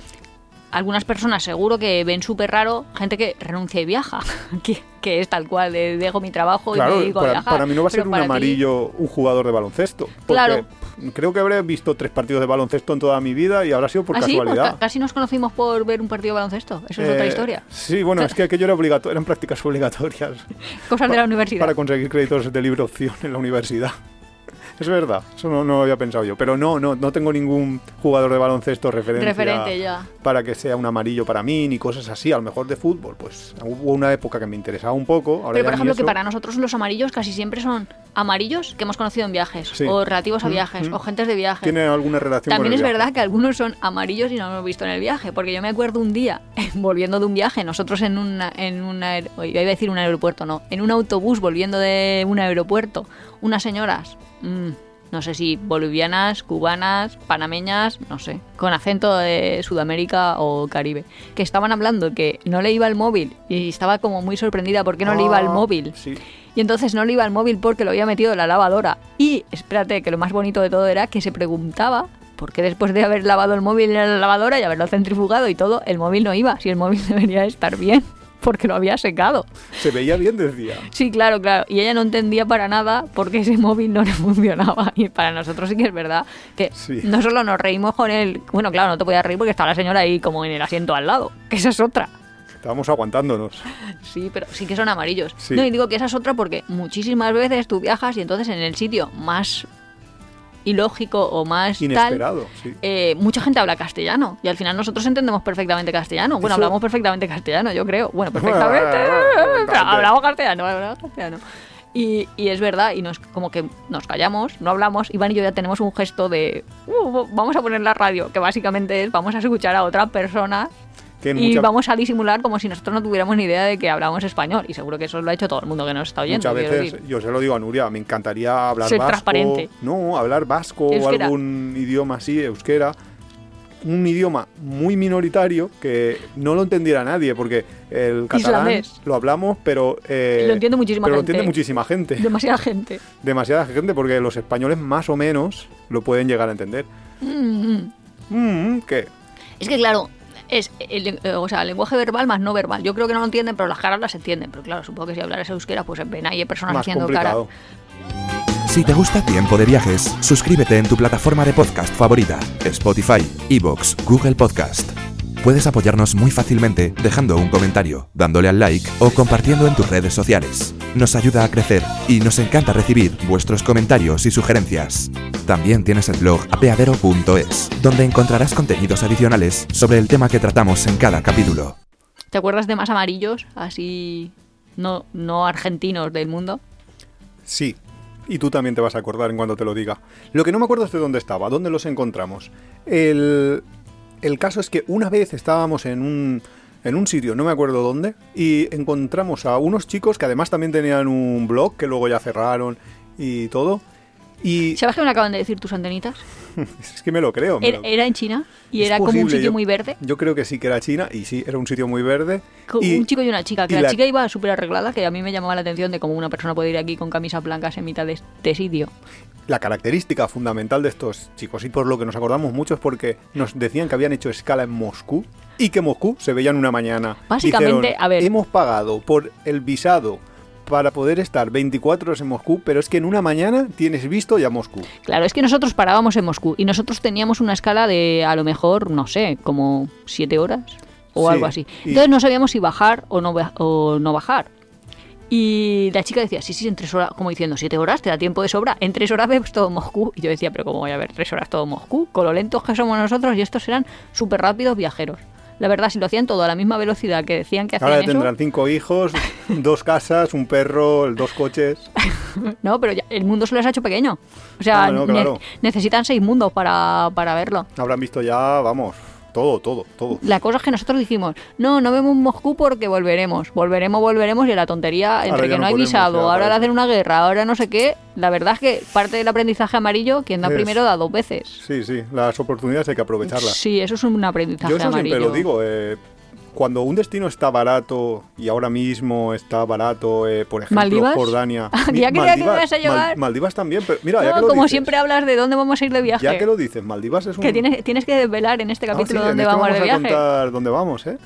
algunas personas seguro que ven súper raro gente que renuncia y viaja, que, que es tal cual, de, dejo mi trabajo y me dedico a para, viajar. para mí no va a ser un ti- amarillo un jugador de baloncesto. Porque Claro. Creo que habré visto tres partidos de baloncesto en toda mi vida y habrá sido por ¿Ah, sí? Pues casualidad. ca- casi nos conocimos por ver un partido de baloncesto. Eso es otra Eh, historia. Sí, bueno, es que aquello era obligatorio, eran prácticas obligatorias Cosas de la universidad. para conseguir créditos de libre opción en la universidad. Es verdad, eso no, no lo había pensado yo. Pero no, no, no tengo ningún jugador de baloncesto referencia Referente ya. para que sea un amarillo para mí, ni cosas así. A lo mejor de fútbol, pues hubo una época que me interesaba un poco. Ahora Pero por ejemplo, que para nosotros los amarillos casi siempre son amarillos que hemos conocido en viajes, Sí. o relativos a Mm, viajes, mm. o gentes de viajes. Tiene alguna relación También con es el viaje. verdad que algunos son amarillos y no lo hemos visto en el viaje, porque yo me acuerdo un día, volviendo de un viaje, nosotros en una, en una, iba a decir un aeropuerto, no, en un autobús volviendo de un aeropuerto, unas señoras, mm, no sé si bolivianas, cubanas, panameñas, no sé, con acento de Sudamérica o Caribe, que estaban hablando que no le iba el móvil y estaba como muy sorprendida porque no le iba el Ah, móvil. Sí. Y entonces no le iba el móvil porque lo había metido en la lavadora. Y espérate, que lo más bonito de todo era que se preguntaba por qué después de haber lavado el móvil en la lavadora y haberlo centrifugado y todo, el móvil no iba. Si el móvil debería estar bien, porque lo había secado. Se veía bien, decía. Sí, claro, claro. Y ella no entendía para nada por qué ese móvil no le funcionaba. Y para nosotros sí que es verdad que Sí. no solo nos reímos con él. Bueno, claro, no te podías reír porque estaba la señora ahí como en el asiento al lado. Que esa es otra. Estábamos aguantándonos. Sí, pero sí que son amarillos. Sí. No, y digo que esa es otra porque muchísimas veces tú viajas y entonces en el sitio más ilógico o más tal, Inesperado, sí. eh, mucha gente habla castellano y al final nosotros entendemos perfectamente castellano. Bueno, Eso- hablamos perfectamente castellano, yo creo. Bueno, perfectamente. pero hablamos castellano, hablamos castellano. Y, y es verdad, y nos como que nos callamos, no hablamos. Iván y yo ya tenemos un gesto de "Uh, vamos a poner la radio, que básicamente es vamos a escuchar a otra persona Que y mucha- vamos a disimular como si nosotros no tuviéramos ni idea de que hablamos español. Y seguro que eso lo ha hecho todo el mundo que nos está oyendo. Muchas veces, decir. yo se lo digo a Nuria, me encantaría hablar Ser vasco. transparente. No, hablar vasco Euskera. o algún idioma así, euskera. Un idioma muy minoritario que no lo entendiera nadie, porque el catalán Islandés. lo hablamos, pero. eh, Lo entiende muchísima pero lo gente. entiende muchísima gente. Demasiada gente. Demasiada gente, porque los españoles más o menos lo pueden llegar a entender. Mm, mm. Mm, ¿Qué? Es que claro, es el, eh, o sea, el lenguaje verbal más no verbal. Yo creo que no lo entienden, pero las caras las entienden. Pero claro, supongo que si hablaras euskera, pues en pena hay personas Más haciendo complicado. cara. Si te gusta Tiempo de Viajes, suscríbete en tu plataforma de podcast favorita, Spotify, Evox, Google Podcast. Puedes apoyarnos muy fácilmente dejando un comentario, dándole al like o compartiendo en tus redes sociales. Nos ayuda a crecer y nos encanta recibir vuestros comentarios y sugerencias. También tienes el blog apeadero.es, donde encontrarás contenidos adicionales sobre el tema que tratamos en cada capítulo. ¿Te acuerdas de más amarillos, así no, no argentinos del mundo? Sí. Y tú también te vas a acordar en cuando te lo diga. Lo que no me acuerdo es de dónde estaba, dónde los encontramos. El, el caso es que una vez estábamos en un, en un sitio, no me acuerdo dónde, y encontramos a unos chicos que además también tenían un blog que luego ya cerraron y todo. Y ¿Sabes qué me acaban de decir tus antenitas? es que me lo creo. me Era, lo- era en China y Es era como un sitio yo- muy verde. Yo creo que sí que era China y sí, era un sitio muy verde. Con y- un chico y una chica, que la, la- chica iba súper arreglada, que a mí me llamaba la atención de cómo una persona puede ir aquí con camisas blancas en mitad de este sitio. La característica fundamental de estos chicos, y por lo que nos acordamos mucho, es porque nos decían que habían hecho escala en Moscú y que Moscú se veían una mañana. Básicamente, Dijeron, a ver. Hemos pagado por el visado para poder estar 24 horas en Moscú, pero es que en una mañana tienes visto ya Moscú. Claro, es que nosotros parábamos en Moscú y nosotros teníamos una escala de a lo mejor, no sé, como siete horas o Sí, algo así. y- Entonces no sabíamos si bajar o no, o no bajar. Y la chica decía, sí, sí, en tres horas, como diciendo, siete horas, te da tiempo de sobra, en tres horas ves todo Moscú. Y yo decía, pero ¿cómo voy a ver tres horas todo Moscú? Con lo lentos que somos nosotros y estos eran súper rápidos viajeros. La verdad, si lo hacían todo a la misma velocidad que decían que hacían Ahora ya eso, tendrán cinco hijos, dos casas, un perro, dos coches. no, pero ya- el mundo se les ha hecho pequeño. O sea, Ah, no, ne- necesitan seis mundos para, para verlo. Habrán visto ya, vamos, todo, todo, todo. La cosa es que nosotros dijimos, no, no vemos Moscú porque volveremos, volveremos, volveremos y la tontería entre Ahora que no, hay podemos, visado, ya, ahora le hacen una guerra, ahora no sé qué, la verdad es que parte del aprendizaje amarillo, quien da Es- primero da dos veces. Sí, sí, las oportunidades hay que aprovecharlas. Sí, eso es un aprendizaje Yo eso amarillo. siempre lo digo. eh, cuando un destino está barato y ahora mismo está barato, eh, por ejemplo, ¿Maldivas? Jordania. Ya que me a llevar. Maldivas también, pero mira, ya que lo como dices, siempre hablas de dónde vamos a ir de viaje. Ya que lo dices, Maldivas es un... Que tienes, tienes que desvelar en este Ah, capítulo sí, en dónde este vamos de a viaje. contar dónde vamos, ¿eh?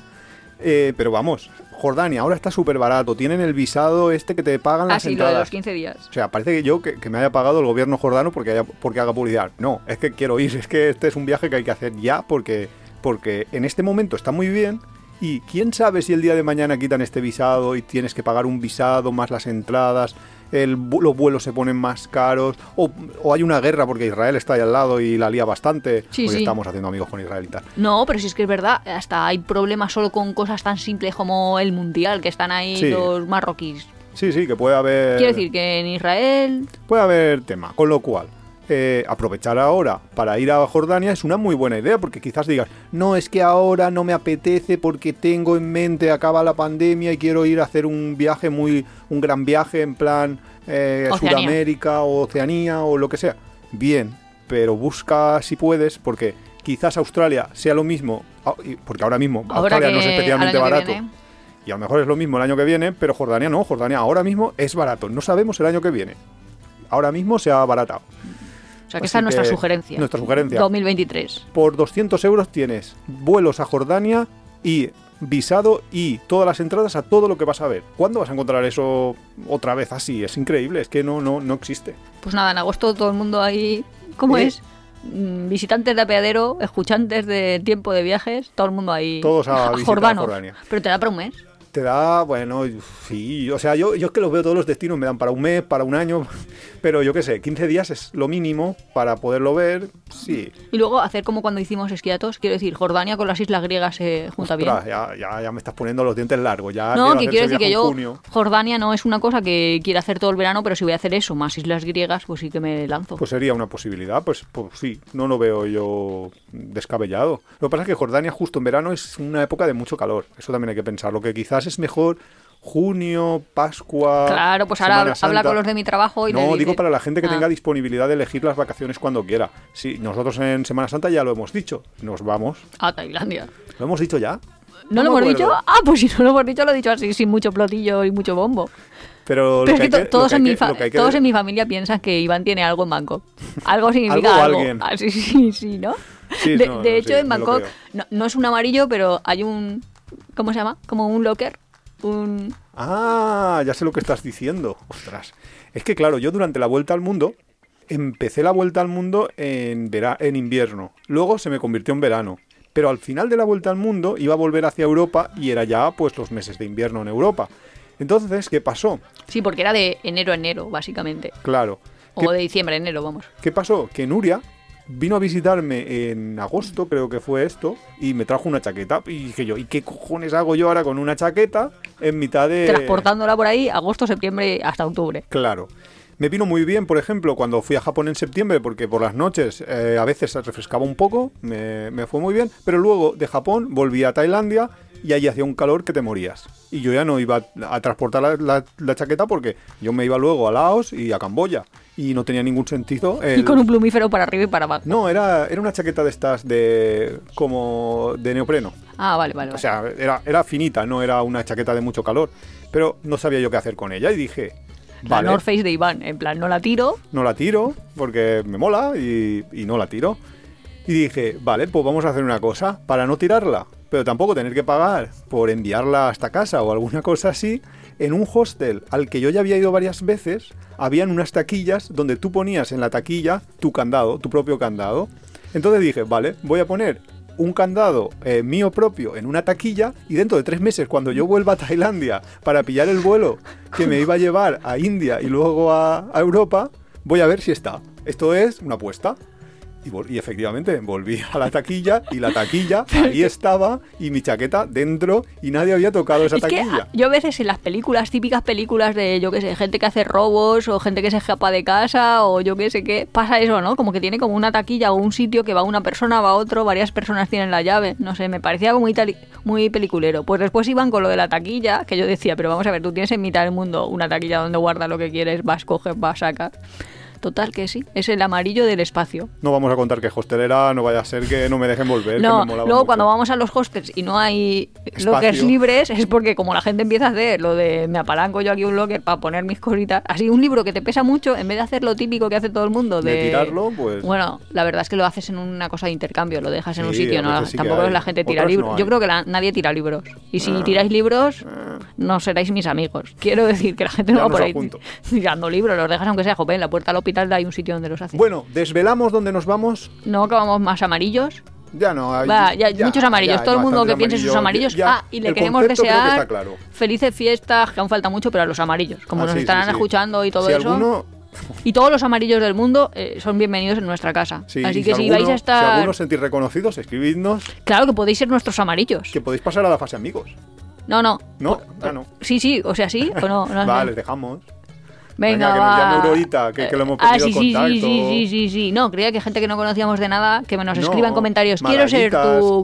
Eh, pero vamos, Jordania ahora está súper barato. Tienen el visado este que te pagan Ah, las sí, lo de entradas. los 15 días. O sea, parece que yo que, que me haya pagado el gobierno jordano porque, haya, porque haga publicidad. No, es que quiero ir. Es que este es un viaje que hay que hacer ya porque, porque en este momento está muy bien. Y quién sabe si el día de mañana quitan este visado y tienes que pagar un visado más las entradas, el, los vuelos se ponen más caros, o, o hay una guerra porque Israel está ahí al lado y la lía bastante. Sí, porque sí. estamos haciendo amigos con Israel y tal. No, pero si es que es verdad, hasta hay problemas solo con cosas tan simples como el mundial, que están ahí Sí. los marroquíes. Sí, sí, que puede haber. Quiero decir que en Israel puede haber tema. Con lo cual, eh, aprovechar ahora para ir a Jordania es una muy buena idea, porque quizás digas, no, es que ahora no me apetece porque tengo en mente, acaba la pandemia y quiero ir a hacer un viaje muy, un gran viaje en plan eh. Sudamérica o Oceanía o lo que sea. Bien, pero busca si puedes, porque quizás Australia sea lo mismo, ah, porque ahora mismo ahora Australia no es especialmente barato. Y a lo mejor es lo mismo el año que viene, pero Jordania no. Jordania ahora mismo es barato. No sabemos el año que viene. Ahora mismo se ha abaratado. O sea, que Así esta es nuestra sugerencia. nuestra sugerencia. 2023. Por 200 euros tienes vuelos a Jordania y visado y todas las entradas a todo lo que vas a ver. ¿Cuándo vas a encontrar eso otra vez así? Es increíble. Es que no, no, no existe. Pues nada, en agosto todo el mundo ahí. ¿Cómo Eh. es? Mm, Visitantes de apeadero, escuchantes de tiempo de viajes, todo el mundo ahí. Todos a jordanos. Jordania. Pero te da para un mes. Te da, bueno, sí, o sea, yo, yo es que los veo todos los destinos, me dan para un mes, para un año, pero yo qué sé, 15 días es lo mínimo para poderlo ver, sí. Y luego hacer como cuando hicimos esquiatos. Quiero decir, Jordania con las islas griegas se junta bien. Ostras, ya, ya, ya me estás poniendo los dientes largos, ya No, que quiero decir que yo, junio. Jordania no es una cosa que quiera hacer todo el verano, pero si voy a hacer eso, más islas griegas, pues sí que me lanzo. Pues sería una posibilidad, pues, pues sí, no lo veo yo descabellado. Lo que pasa es que Jordania justo en verano es una época de mucho calor, eso también hay que pensar. Lo que quizás es mejor junio, Pascua. claro, pues ahora habla, con los de mi trabajo y le No, dice- digo para la gente que Ah. tenga disponibilidad de elegir las vacaciones cuando quiera. Sí, nosotros en Semana Santa ya lo hemos dicho, nos vamos. A Tailandia. ¿Lo hemos dicho ya? ¿No, No lo hemos acuerdo. dicho? Ah, pues si no lo hemos dicho, lo he dicho así, sin mucho plotillo y mucho bombo. Pero, es que todos, que en, mi que- todos en mi familia piensan que Iván tiene algo en Bangkok. Algo significa Algo o algo. alguien. Ah, sí, sí, sí, ¿no? Sí, de no, de no, hecho, sí, en Bangkok no es un amarillo, pero hay un... ¿Cómo se llama? Como un locker. Un... Ah, ya sé lo que estás diciendo. Ostras. Es que claro, yo durante la vuelta al mundo empecé la vuelta al mundo en, vera- en invierno. Luego se me convirtió en verano. Pero al final de la vuelta al mundo iba a volver hacia Europa y era ya pues los meses de invierno en Europa. Entonces, ¿qué pasó? Sí, porque era de enero a enero, básicamente. Claro. ¿qué, O de diciembre a enero, vamos. qué pasó? Que Nuria vino a visitarme en agosto, creo que fue esto, y me trajo una chaqueta. Y dije yo, ¿y qué cojones hago yo ahora con una chaqueta en mitad de... Transportándola por ahí agosto, septiembre hasta octubre. Claro. Me vino muy bien, por ejemplo, cuando fui a Japón en septiembre, porque por las noches eh, a veces se refrescaba un poco, me, me fue muy bien, pero luego de Japón volví a Tailandia y allí hacía un calor que te morías. Y yo ya no iba a transportar la, la- la chaqueta porque yo me iba luego a Laos y a Camboya y no tenía ningún sentido. Y con un plumífero para arriba y para abajo. No, era, era una chaqueta de estas de como de neopreno. Ah, vale, vale. O sea, era, era finita, no era una chaqueta de mucho calor. Pero no sabía yo qué hacer con ella y dije, la vale, North Face de Iván. En plan, no la tiro. no la tiro porque me mola y, y no la tiro. Y dije, vale, pues vamos a hacer una cosa para no tirarla, pero tampoco tener que pagar por enviarla hasta casa o alguna cosa así. En un hostel al que yo ya había ido varias veces, habían unas taquillas donde tú ponías en la taquilla tu candado, tu propio candado. Entonces dije, vale, voy a poner un candado eh, mío propio en una taquilla y dentro de tres meses, cuando yo vuelva a Tailandia para pillar el vuelo que me iba a llevar a India y luego a, a Europa, voy a ver si está. Esto es una apuesta. Y, efectivamente, volví a la taquilla y la taquilla ahí estaba y mi chaqueta dentro y nadie había tocado esa Es que taquilla. ah, yo a veces en las películas, típicas películas de, yo qué sé, gente que hace robos o gente que se escapa de casa o yo qué sé qué, pasa eso, ¿no? Como que tiene como una taquilla o un sitio que va una persona, va otro, varias personas tienen la llave, no sé, me parecía muy, muy peliculero. Pues después iban con lo de la taquilla, que yo decía, pero vamos a ver, tú tienes en mitad del mundo una taquilla donde guardas lo que quieres, vas, coges, vas, sacas. Total que sí, es el amarillo del espacio. No vamos a contar que es hostelera, no vaya a ser que no me dejen volver. que No, me molaba luego mucho. cuando vamos a los hostels y no hay Espacio. lockers libres es porque como la gente empieza a hacer lo de me apalanco yo aquí un locker para poner mis cositas, así un libro que te pesa mucho, en vez de hacer lo típico que hace todo el mundo de, De tirarlo, pues- Bueno, la verdad es que lo haces en una cosa de intercambio, lo dejas en un sitio, no sí que tampoco la gente tira libros. no yo creo que la- nadie tira libros. Y si Ah. tiráis libros, no seréis mis amigos. Quiero decir que la gente no va por ahí tirando libros, los dejas aunque sea jope, en la puerta del hospital hay un sitio donde los haces. Bueno, desvelamos dónde nos vamos. No acabamos más amarillos. Ya no hay. Va, ya, muchos amarillos. ya Todo el mundo que piense en sus amarillos. Ah, y le queremos que desear claro. felices fiestas, que aún falta mucho, pero a los amarillos. Como Ah, nos sí, estarán sí, escuchando y todo si eso. Alguno, Y todos los amarillos del mundo eh, son bienvenidos en nuestra casa. sí, Así que si, alguno- vais a estar. Si algunos sentís reconocidos, escribidnos Claro que podéis ser nuestros amarillos. que podéis pasar a la fase amigos. No, no. No, ah, no. Sí, sí, o sea, sí o no. Vale, les dejamos. Venga, Venga, que nos llame Aurorita, que- que lo hemos Ah, perdido sí, sí, sí, contacto. sí, sí, sí, sí. No, creía que gente que no conocíamos de nada, que me nos No, escriba en comentarios. Quiero ser tu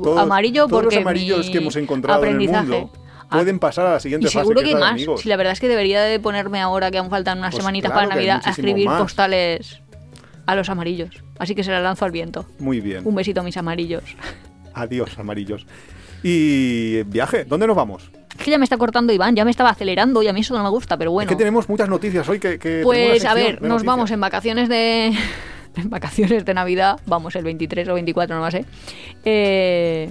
todos- amarillo todos porque los amarillos mi que hemos encontrado en el aprendizaje. mundo Ah, pueden pasar a la siguiente Y fase. seguro que la más. amigos. Si la verdad es que debería de ponerme ahora que aún faltan unas Pues semanitas claro para Navidad a escribir más. postales a los amarillos. Así que se las lanzo al viento. Muy bien. Un besito a mis amarillos. Adiós, amarillos. Y viaje, ¿dónde nos vamos? Es que ya me está cortando Iván, ya me estaba acelerando y a mí eso no me gusta, pero bueno. Es que tenemos muchas noticias hoy que... Pues a ver, nos noticias. vamos en vacaciones de. en vacaciones de Navidad. Vamos el 23 o 24, no sé. Eh,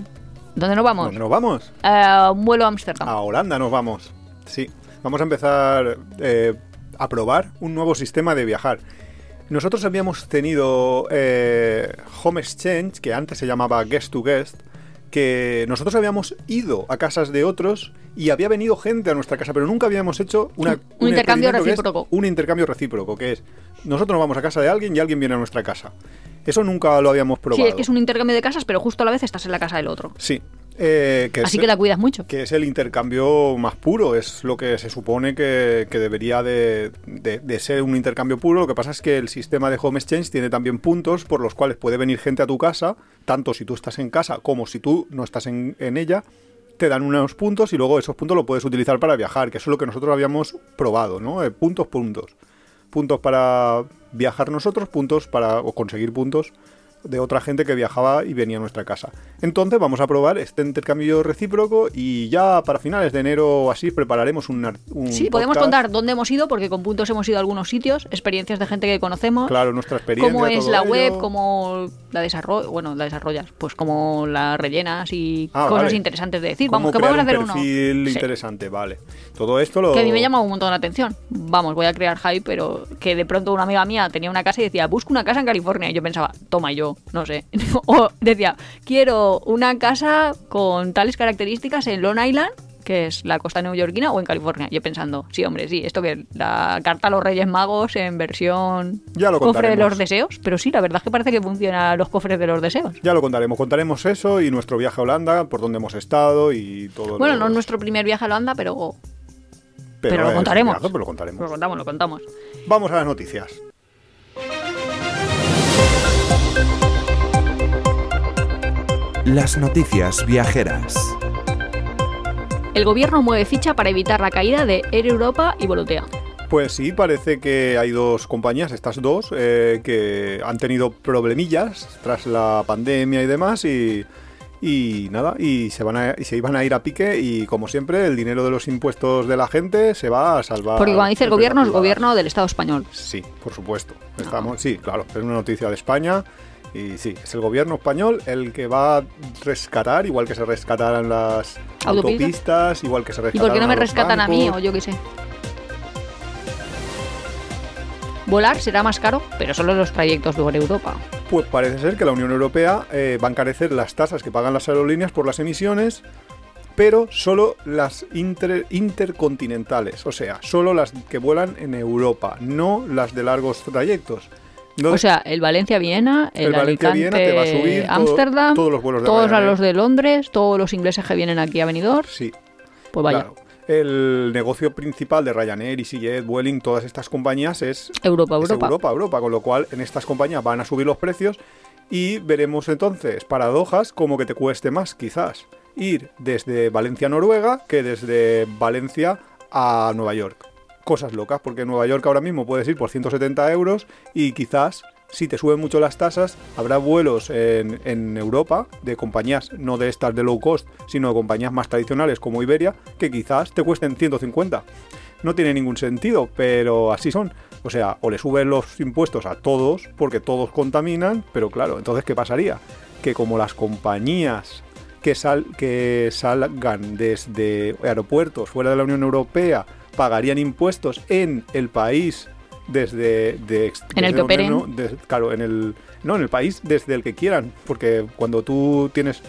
¿Dónde nos vamos? ¿Dónde nos vamos? Eh, un vuelo a Ámsterdam. A Holanda nos vamos. Sí. Vamos a empezar eh, a probar un nuevo sistema de viajar. Nosotros habíamos tenido eh, Home Exchange, que antes se llamaba Guest to Guest, que nosotros habíamos ido a casas de otros y había venido gente a nuestra casa, pero nunca habíamos hecho una, Un intercambio recíproco. Un intercambio recíproco, que es nosotros nos vamos a casa de alguien y alguien viene a nuestra casa. Eso nunca lo habíamos probado. sí, es que es un intercambio de casas, pero justo a la vez estás en la casa del otro. Sí. Eh, que Así es- que la cuidas mucho. que es el intercambio más puro, es lo que se supone que, que debería de, de- de ser un intercambio puro. Lo que pasa es que el sistema de Home Exchange tiene también puntos por los cuales puede venir gente a tu casa, tanto si tú estás en casa como si tú no estás en, en ella, te dan unos puntos y luego esos puntos los puedes utilizar para viajar, que eso es lo que nosotros habíamos probado, ¿no? Eh, puntos, puntos. Puntos para viajar nosotros, puntos para o conseguir puntos de otra gente que viajaba y venía a nuestra casa. Entonces vamos a probar este intercambio recíproco y ya para finales de enero o así prepararemos un, un Sí, podemos podcast. contar dónde hemos ido, porque con puntos hemos ido a algunos sitios, experiencias de gente que conocemos. Claro, nuestra experiencia. cómo es todo la ello. web, cómo la desarrollo, bueno, la desarrollas, pues cómo la rellenas y Ah, cosas vale. interesantes de decir. Vamos, que podemos hacer un uno. perfil Sí. interesante, vale. Todo esto lo... Que a mí me llama un montón la atención. Vamos, voy a crear hype, pero que de pronto una amiga mía tenía una casa y decía, busco una casa en California. Y yo pensaba, toma yo, no sé. o decía, quiero una casa con tales características en Long Island, que es la costa neoyorquina, o en California. Yo pensando, sí, hombre, sí, esto que la carta a los Reyes Magos en versión Ya lo cofre de los deseos. Pero sí, la verdad es que parece que funciona los cofres de los deseos. Ya lo contaremos. Contaremos eso y nuestro viaje a Holanda, por donde hemos estado y todo. Bueno, lo- no es nuestro primer viaje a Holanda, pero, pero lo contaremos. viaje, pero lo contaremos. lo contamos, lo contamos. Vamos a las noticias. Las noticias viajeras. El gobierno mueve ficha para evitar la caída de Air Europa y Volotea. Pues sí, parece que hay dos compañías, estas dos, eh, que han tenido problemillas tras la pandemia y demás y, y nada, y se, van a, y se iban a ir a pique y como siempre el dinero de los impuestos de la gente se va a salvar. Porque cuando dice el gobierno, es privadas. gobierno del Estado español. Sí, por supuesto. Estamos, sí, claro, es una noticia de España y sí, es el gobierno español el que va a rescatar, igual que se rescatarán las ¿Autopistas? autopistas, igual que se ¿Y rescatarán por qué no me rescatan a mí? O yo qué sé. Volar será más caro, pero solo los trayectos por Europa. Pues parece ser que la Unión Europea eh, va a encarecer las tasas que pagan las aerolíneas por las emisiones, pero solo las inter- intercontinentales, o sea, solo las que vuelan en Europa, no las de largos trayectos. No- O sea, el Valencia-Viena, el, El Valencia-Viena te va a subir todo- Amsterdam, todos los vuelos de todos Ryanair. los de Londres, todos los ingleses que vienen aquí a Benidorm, sí, pues vaya, claro. El negocio principal de Ryanair, EasyJet, Vueling, todas estas compañías es Europa, es Europa. Europa, Europa, con lo cual en estas compañías van a subir los precios y veremos entonces paradojas como que te cueste más, quizás, ir desde Valencia a Noruega que desde Valencia a Nueva York. Cosas locas, porque en Nueva York ahora mismo puedes ir por 170 euros y quizás si te suben mucho las tasas, habrá vuelos en, en Europa de compañías, no de estas de low cost, sino de compañías más tradicionales como Iberia, que quizás te cuesten 150 no tiene ningún sentido, pero así son. O sea, o le suben los impuestos a todos, porque todos contaminan, pero claro, entonces ¿qué pasaría? Que como las compañías que, sal, que salgan desde aeropuertos fuera de la Unión Europea pagarían impuestos en el país desde de, En el que operen. no, de- claro, en el no en el país desde el que quieran, porque cuando tú tienes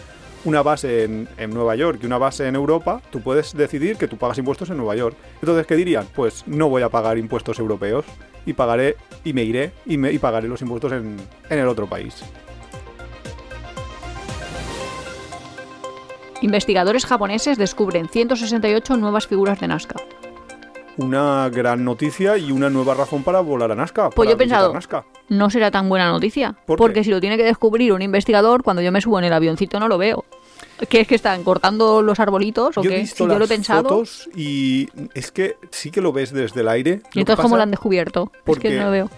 una base en, en Nueva York y una base en Europa, tú puedes decidir que tú pagas impuestos en Nueva York. Entonces, ¿qué dirían? Pues no voy a pagar impuestos europeos y pagaré y me iré y, me, y pagaré los impuestos en, en el otro país. Investigadores japoneses descubren 168 nuevas figuras de Nazca. Una gran noticia y una nueva razón para volar a Nazca. Pues yo he pensado, Nazca. no será tan buena noticia. Porque si lo tiene que descubrir un investigador, cuando yo me subo en el avioncito no lo veo. ¿Qué es que están cortando los arbolitos o Yo he qué? visto Si yo lo he las pensado. fotos y es que sí que lo ves desde el aire. ¿Y entonces cómo lo han descubierto? Es porque- que no lo veo.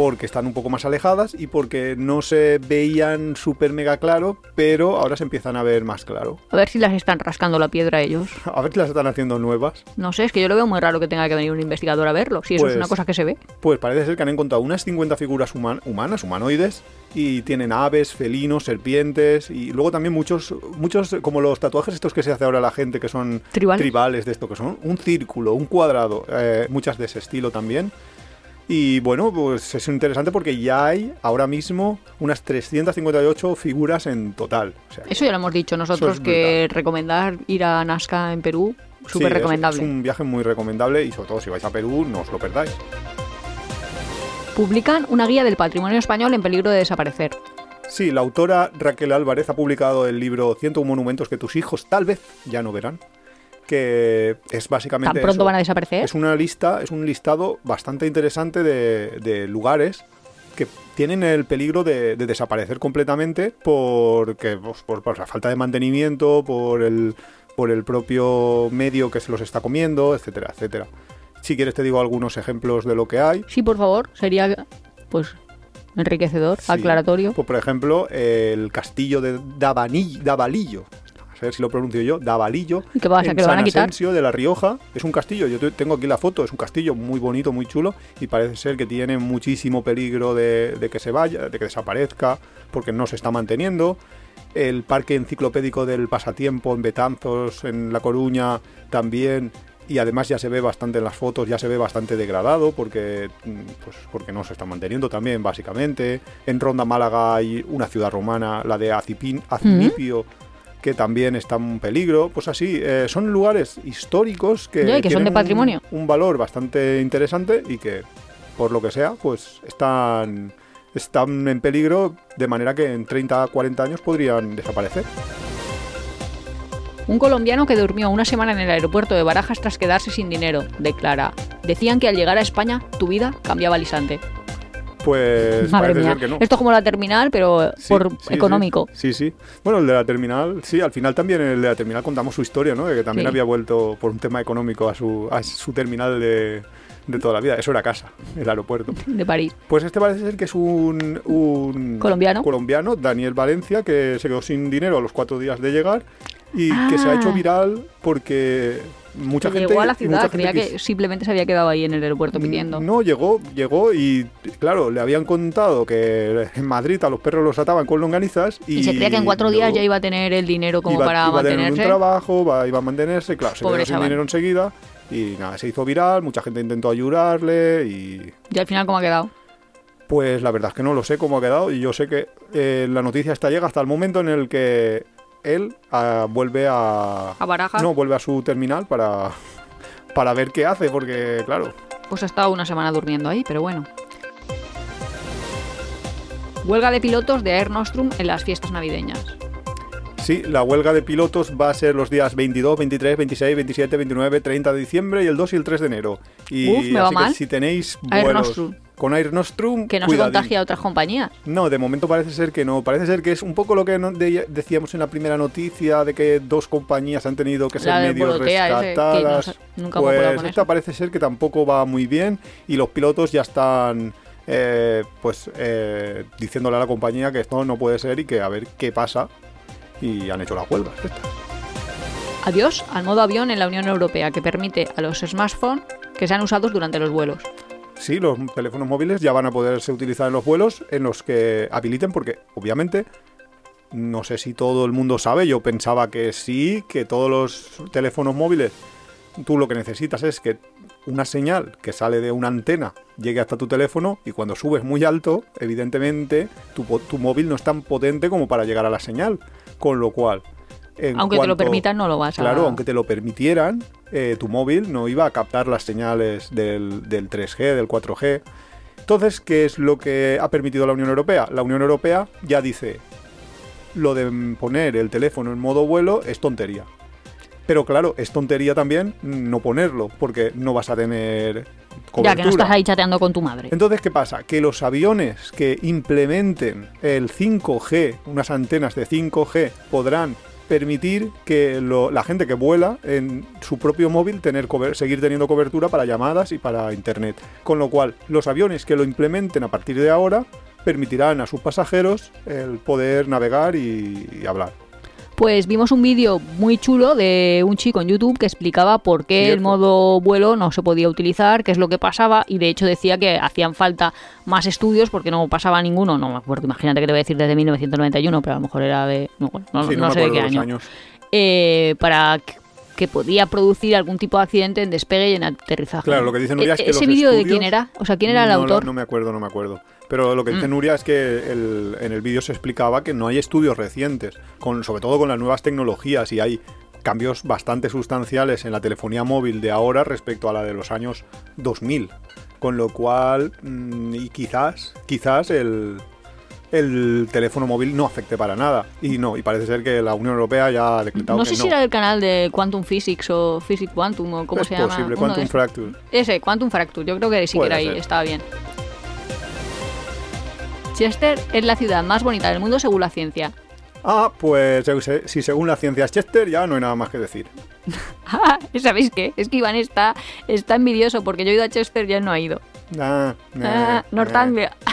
Porque están un poco más alejadas y porque no se veían súper mega claro, pero ahora se empiezan a ver más claro. A ver si las están rascando la piedra ellos. A ver si las están haciendo nuevas. No sé, es que yo lo veo muy raro que tenga que venir un investigador a verlo. Si eso es Pues- una cosa que se ve. Pues parece ser que han encontrado unas 50 figuras human- humanas, humanoides, y tienen aves, felinos, serpientes, y luego también muchos, muchos como los tatuajes estos que se hace ahora la gente, que son ¿Tribales? tribales de esto, que son un círculo, un cuadrado, eh, muchas de ese estilo también. Y bueno, pues es interesante porque ya hay ahora mismo unas 358 figuras en total. O sea, Eso ya lo hemos dicho nosotros, es que recomendar ir a Nazca en Perú, sí, súper es- recomendable. Es, un viaje muy recomendable y sobre todo si vais a Perú, no os lo perdáis. Publican una guía del patrimonio español en peligro de desaparecer. Sí, la autora Raquel Álvarez ha publicado el libro 101 monumentos que tus hijos tal vez ya no verán, que es básicamente ¿Tan pronto eso. van a desaparecer? Es una lista, es un listado bastante interesante de, de lugares que tienen el peligro de, de desaparecer completamente porque pues, por, por la falta de mantenimiento, por el, por el propio medio que se los está comiendo, etcétera, etcétera. Si quieres te digo algunos ejemplos de lo que hay. Sí, por favor, sería pues enriquecedor, Sí. aclaratorio. Pues, por ejemplo, el castillo de Davanillo, Davalillo. A ver si lo pronuncio yo. Davalillo. ¿Y qué pasa? en ¿Que lo van a San quitar? Asensio de la Rioja. Es un castillo. Yo te- tengo aquí la foto. Es un castillo muy bonito, muy chulo. Y parece ser que tiene muchísimo peligro de, de que se vaya, de que desaparezca, porque no se está manteniendo. El parque enciclopédico del pasatiempo en Betanzos, en La Coruña, también. Y además ya se ve bastante en las fotos, ya se ve bastante degradado porque, pues, porque no se está manteniendo también, básicamente. En Ronda Málaga hay una ciudad romana, la de Acinipio, que también está en peligro. Pues así, eh, son lugares históricos que, que son de tienen un- patrimonio. Un, valor bastante interesante y que, por lo que sea, pues están, están en peligro de manera que en 30 40 años podrían desaparecer. Un colombiano que durmió una semana en el aeropuerto de Barajas tras quedarse sin dinero, declara. Decían que al llegar a España tu vida cambiaba al instante. Pues Madre parece mía. ser que no. Esto es como la terminal, pero Sí, por sí, económico. Sí, sí. Bueno, el de la terminal, sí, al final también el de la terminal contamos su historia, ¿no? De que también había vuelto por un tema económico a su, a su terminal de, de toda la vida. Eso era casa, el aeropuerto. De París. Pues este parece ser que es un, un Colombiano. colombiano, Daniel Valencia, que se quedó sin dinero a los cuatro días de llegar y que se ha Ah. hecho viral porque mucha gente. llegó a la ciudad, creía que simplemente se había quedado ahí en el aeropuerto pidiendo. No, llegó, llegó y, claro, le habían contado que en Madrid a los perros los ataban con longanizas. Y, y, se creía que en cuatro días ya iba a tener el dinero como iba- para iba a tener mantenerse. un trabajo, iba a mantenerse, claro, se Pobre quedó sin dinero enseguida. Y nada, se hizo viral, mucha gente intentó ayudarle y Y al final, ¿cómo ha quedado? Pues la verdad es que no lo sé cómo ha quedado y yo sé que eh, la noticia esta llega hasta el momento en el que él ah, vuelve a... No, vuelve a su terminal para, para ver qué hace, porque claro, Pues ha estado una semana durmiendo ahí, pero bueno. Huelga de pilotos de Air Nostrum en las fiestas navideñas. Sí, la huelga de pilotos va a ser los días 22, 23, 26, 27, 29, 30 de diciembre y el 2 y el 3 de enero. Y Uf, me va así que mal. si tenéis vuelos con Air Nostrum, Que no cuidadín. se contagie a otras compañías. No, de momento parece ser que no. Parece ser que es un poco lo que no- de- decíamos en la primera noticia de que dos compañías han tenido que ser medio ese, que no rescatadas. sé, nunca pues con esta eso. parece ser que tampoco va muy bien y los pilotos ya están eh, pues eh, diciéndole a la compañía que esto no puede ser y que a ver qué pasa. Y han hecho las huelgas. estas. Adiós al modo avión en la Unión Europea, que permite a los smartphones que sean usados durante los vuelos. Sí, los teléfonos móviles ya van a poderse utilizar en los vuelos en los que habiliten, porque obviamente no sé si todo el mundo sabe, yo pensaba que sí, que todos los teléfonos móviles, tú lo que necesitas es que una señal que sale de una antena llegue hasta tu teléfono y cuando subes muy alto, evidentemente tu móvil no es tan potente como para llegar a la señal, con lo cual... Aunque te lo permitan, no lo vas a... Claro, aunque te lo permitieran, eh, tu móvil no iba a captar las señales del, del 3G, del 4G. Entonces, ¿qué es lo que ha permitido la Unión Europea? La Unión Europea ya dice, lo de poner el teléfono en modo vuelo es tontería. Pero claro, es tontería también no ponerlo, porque no vas a tener cobertura. Ya que no estás ahí chateando con tu madre. Entonces, ¿qué pasa? Que los aviones que implementen el 5G, unas antenas de 5G, podrán permitir que lo- la gente que vuela en su propio móvil tener seguir teniendo cobertura para llamadas y para internet. Con lo cual, los aviones que lo implementen a partir de ahora permitirán a sus pasajeros el poder navegar y, y hablar. Pues vimos un vídeo muy chulo de un chico en YouTube que explicaba por qué el modo vuelo no se podía utilizar, qué es lo que pasaba y de hecho decía que hacían falta más estudios porque no pasaba ninguno, no me acuerdo, imagínate que te voy a decir desde 1991, pero a lo mejor era de... No, no, Sí, no me sé de qué año. años. Eh, para que, podía producir algún tipo de accidente en despegue y en aterrizaje. Claro, lo que dice Nuria es E- que ¿Ese vídeo de quién era? O sea, ¿quién era el No autor? No me acuerdo, no me acuerdo. Pero lo que dice Mm. Nuria es que el- en el vídeo se explicaba que no hay estudios recientes, con, sobre todo con las nuevas tecnologías, y hay cambios bastante sustanciales en la telefonía móvil de ahora respecto a la de los años 2000. Con lo cual, mm, y quizás, quizás el, el teléfono móvil no afecte para nada. Y no, y parece ser que la Unión Europea ya ha decretado No que sé no. si era el canal de Quantum Physics o Physics Quantum o cómo es se llama. posible, Quantum. Fracture. Ese, Quantum Fracture. Yo creo que sí que era ahí, estaba bien. Chester es la ciudad más bonita del mundo según la ciencia. Ah, pues si según la ciencia es Chester, ya no hay nada más que decir. Ah, ¿Sabéis qué? Es que Iván está, está envidioso porque yo he ido a Chester y él no ha ido. Ah, Ah, eh, Northumbria. eh.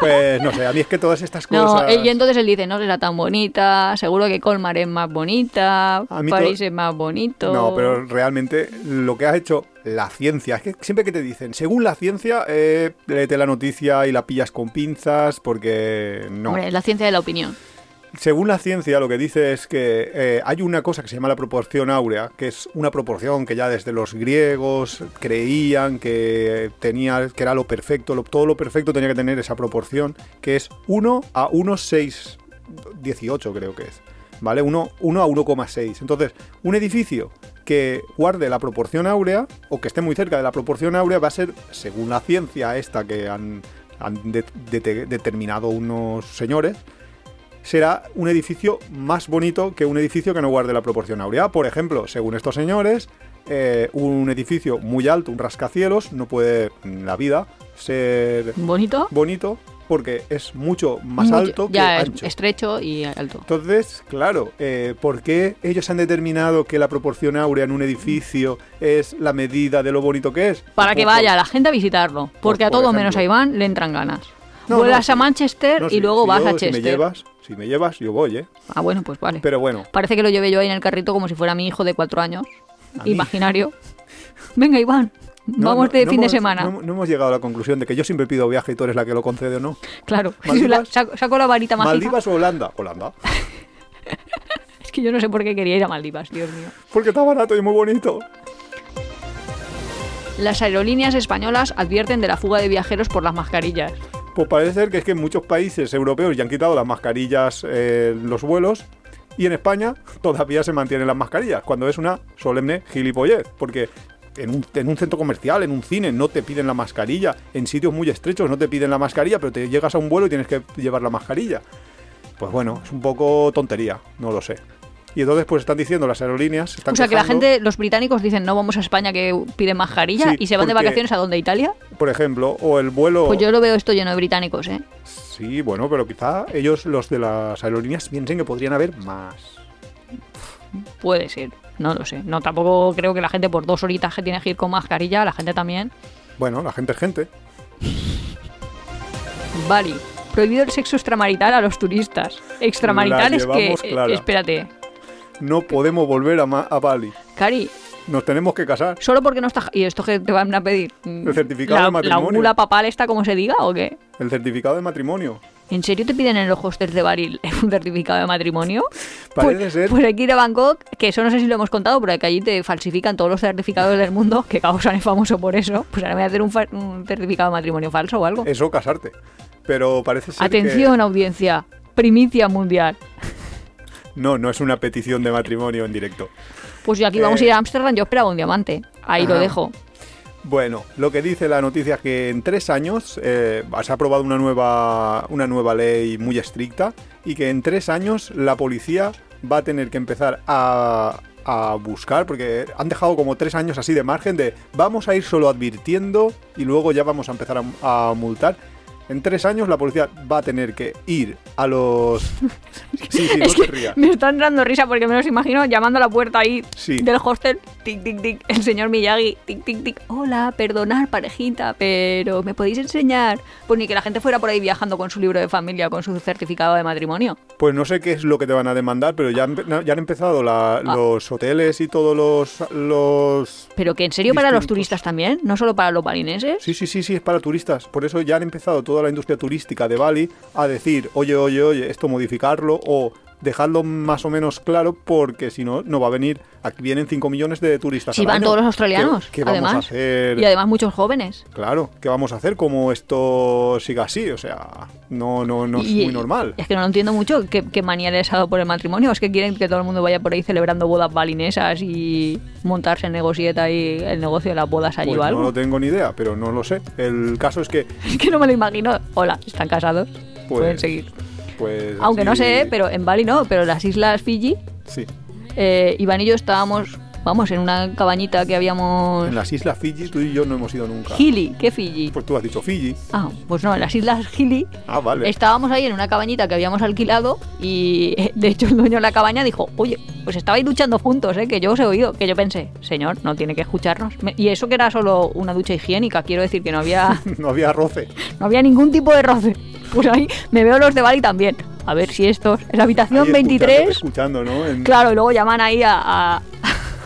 Pues no sé, a mí es que todas estas No, cosas. él- y entonces él dice, no será tan bonita, seguro que Colmar es más bonita, París es más bonito. No, pero realmente lo que ha hecho la ciencia, es que siempre que te dicen, según la ciencia, eh, léete la noticia y la pillas con pinzas, porque no. Hombre, es la ciencia de la opinión. Según la ciencia, lo que dice es que eh, hay una cosa que se llama la proporción áurea, que es una proporción que ya desde los griegos creían que tenía, que era lo perfecto, lo- todo lo perfecto tenía que tener esa proporción, que es 1 a 1,618 creo que es. ¿Vale? 1, 1 a 1,6. Entonces, un edificio que guarde la proporción áurea o que esté muy cerca de la proporción áurea va a ser, según la ciencia esta que han, han de- de- determinado unos señores, será un edificio más bonito que un edificio que no guarde la proporción áurea. Por ejemplo, según estos señores, eh, un edificio muy alto, un rascacielos, no puede en la vida ser ¿Bonito? bonito porque es mucho más Mucho- alto que ya, ancho. estrecho y alto. Entonces, claro, eh, ¿por qué ellos han determinado que la proporción áurea en un edificio es la medida de lo bonito que es? Para que Por- vaya la gente a visitarlo. Porque a por todo ejemplo. menos a Iván le entran ganas. No, Vuelas no, a. Manchester No, y luego si vas yo- a Si Chester. me llevas, si me llevas, yo voy, ¿eh? Ah, bueno, pues vale. Pero bueno, Parece que lo llevé yo ahí en el carrito como si fuera mi hijo de cuatro años. Imaginario. Venga, Iván, No, vamos de no fin de semana. No, hemos llegado a la conclusión de que yo siempre pido viaje y tú eres la que lo concede o no. claro, saco la varita mágica. ¿Maldivas o Holanda? Holanda. Es que yo no sé por qué quería ir a Maldivas, Dios mío. Porque está barato y muy bonito. Las aerolíneas españolas advierten de la fuga de viajeros por las mascarillas. Pues parece ser que es que en muchos países europeos ya han quitado las mascarillas eh, los vuelos y en España todavía se mantienen las mascarillas, cuando es una solemne gilipollez, porque en un, en un centro comercial, en un cine, no te piden la mascarilla, en sitios muy estrechos no te piden la mascarilla, pero te llegas a un vuelo y tienes que llevar la mascarilla. Pues bueno, es un poco tontería, no lo sé. Y entonces pues están diciendo las aerolíneas... Están o sea, que la gente, los británicos dicen, no vamos a España que piden mascarilla Sí, y se van de vacaciones a dónde, Italia. Por ejemplo, o el vuelo... Pues yo lo veo esto lleno de británicos, ¿eh? Sí, bueno, pero quizá ellos, los de las aerolíneas, piensen que podrían haber más. Puede ser, no lo sé. No, tampoco creo que la gente por dos horitas que tiene que ir con mascarilla, la gente también. Bueno, la gente es gente. Bali. Prohibido el sexo extramarital a los turistas. Extramarital La es que... clara. espérate. No podemos volver a, Ma- a Bali. Cari, Nos tenemos que casar. solo porque no está... ¿Y esto que te van a pedir? Mm, El certificado la, de matrimonio. ¿La óvula papal esta como se diga o qué? El certificado de matrimonio. ¿En serio te piden en los hostels de Bali un certificado de matrimonio? Parece pues, ser. Pues hay que ir a Bangkok, que eso no sé si lo hemos contado, pero que allí te falsifican todos los certificados del mundo, que Causan es famoso por eso. Pues ahora me voy a hacer un, fa- un certificado de matrimonio falso o algo. Eso, casarte. Pero parece ser Atención, audiencia. Primicia mundial. No, no es una petición de matrimonio en directo. Pues yo aquí vamos a Eh, ir a Ámsterdam, yo esperaba un diamante. Ahí lo dejo. Bueno, lo que dice la noticia es que en tres años eh, se ha aprobado una nueva, una nueva ley muy estricta y que en tres años la policía va a tener que empezar a, a buscar, porque han dejado como tres años así de margen de vamos a ir solo advirtiendo y luego ya vamos a empezar a, a multar. En tres años la policía va a tener que ir a los... Sí, sí, no es te rías. me están dando risa porque me los imagino llamando a la puerta ahí Sí. del hostel. Tic, tic, tic. El señor Miyagi. Tic, tic, tic. Hola, perdonad, parejita, pero ¿me podéis enseñar? Pues ni que la gente fuera por ahí viajando con su libro de familia, con su certificado de matrimonio. Pues no sé qué es lo que te van a demandar, pero ya, han ya han empezado la- Ah. los hoteles y todos los, los Pero que en serio para los turistas también, no solo para los balineses. Sí, sí, sí, sí, es para turistas. Por eso ya han empezado toda la industria turística de Bali a decir, oye, oye, oye, esto modificarlo o dejarlo más o menos claro porque si no, no va a venir. Aquí vienen 5 millones de turistas. Si van año. todos los australianos, ¿Qué, qué vamos a hacer? Y además muchos jóvenes. Claro, ¿qué vamos a hacer como esto siga así? O sea, no, no, no es Y- muy normal. Es que no lo entiendo mucho qué, qué manía les ha dado por el matrimonio. Es que quieren que todo el mundo vaya por ahí celebrando bodas balinesas y montarse en negocieta y el negocio de las bodas allí Pues o no algo. lo tengo ni idea, pero no lo sé. El caso es que, Es que no me lo imagino. Hola, ¿están casados? Pues, Pueden seguir. Pues... Aunque no sé, pero en Bali no, pero las islas Fiji, Sí, eh, Iván y yo estábamos, vamos, en una cabañita que habíamos... en las islas Fiji tú y yo no hemos ido nunca. Gili, ¿qué Fiji? Pues tú has dicho Fiji. Ah, pues no, en las islas Gili Ah, vale. estábamos ahí en una cabañita que habíamos alquilado y de hecho el dueño de la cabaña dijo, oye, pues estabais duchando juntos, ¿eh? que yo os he oído, que yo pensé, señor, no tiene que escucharnos. Y eso que era solo una ducha higiénica, quiero decir que no había, No había roce. no había ningún tipo de roce. Pues ahí me veo los de Bali también. A ver si estos, en la habitación Ahí 23, Escuchando, escuchando, ¿no? En- claro, y luego llaman ahí a,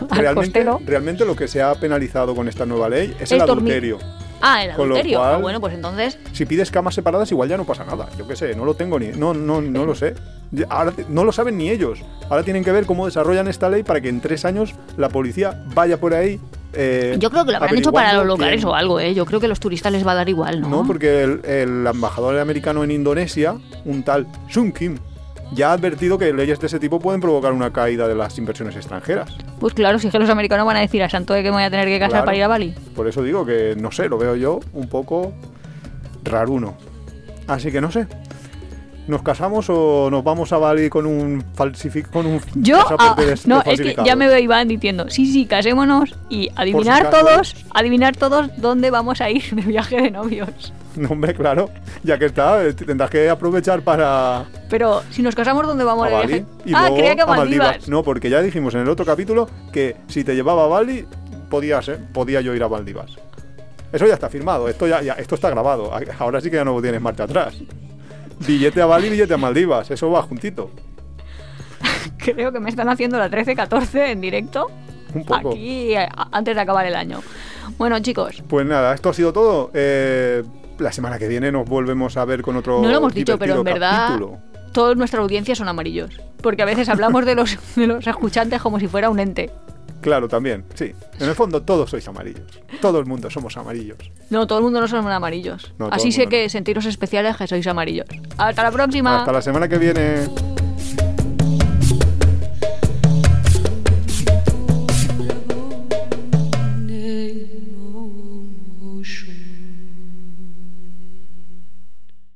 realmente, costero. realmente lo que se ha penalizado con esta nueva ley es el adulterio. Ah, el con lo adulterio. cual- Ah, bueno, pues entonces Si pides camas separadas igual ya no pasa nada. Yo qué sé, no lo tengo ni... No, no, no lo sé. Ahora no lo saben ni ellos. Ahora tienen que ver cómo desarrollan esta ley para que en tres años la policía vaya por ahí... eh, Yo creo que lo habrán hecho para los locales o algo, ¿eh? Yo creo que los turistas les va a dar igual, ¿no? No, porque el, el embajador americano en Indonesia, un tal Sun Kim, ya ha advertido que leyes de ese tipo pueden provocar una caída de las inversiones extranjeras. Pues claro, si es que los americanos van a decir a santo de que me voy a tener que casar Claro. para ir a Bali. Por eso digo que, no sé, lo veo yo un poco raruno. Así que no sé. ¿Nos casamos o nos vamos a Bali con un falsific con un Yo, ah, no, es que falsificado? ya me veo Iván diciendo, sí, sí, casémonos y adivinar acaso. todos, adivinar todos dónde vamos a ir de viaje de novios. No, hombre, claro. Ya que está, eh, tendrás que aprovechar para Pero si nos casamos, ¿dónde vamos a de Bali y ah, luego creía que a a Maldivas. No, porque ya dijimos en el otro capítulo que si te llevaba a Bali, podías, ¿eh? podía yo ir a Maldivas. Eso ya está firmado, esto ya, ya- esto está grabado. Ahora sí que ya no tienes marcha atrás. Billete a Bali, billete a Maldivas, eso va juntito. Creo que me están haciendo la 13-14 en directo. Un poco. aquí a- antes de acabar el año. Bueno, chicos, Pues nada, esto ha sido todo. Eh, la semana que viene nos volvemos a ver con otro. no lo hemos dicho, pero en verdad toda nuestra audiencia son amarillos. Porque a veces hablamos de los, de los escuchantes como si fuera un ente. Claro, también, sí. En el fondo todos sois amarillos. Todo el mundo somos amarillos. No, todo el mundo no son amarillos. No, Así sé que sentiros especiales que sois amarillos. Hasta la próxima. Hasta la semana que viene.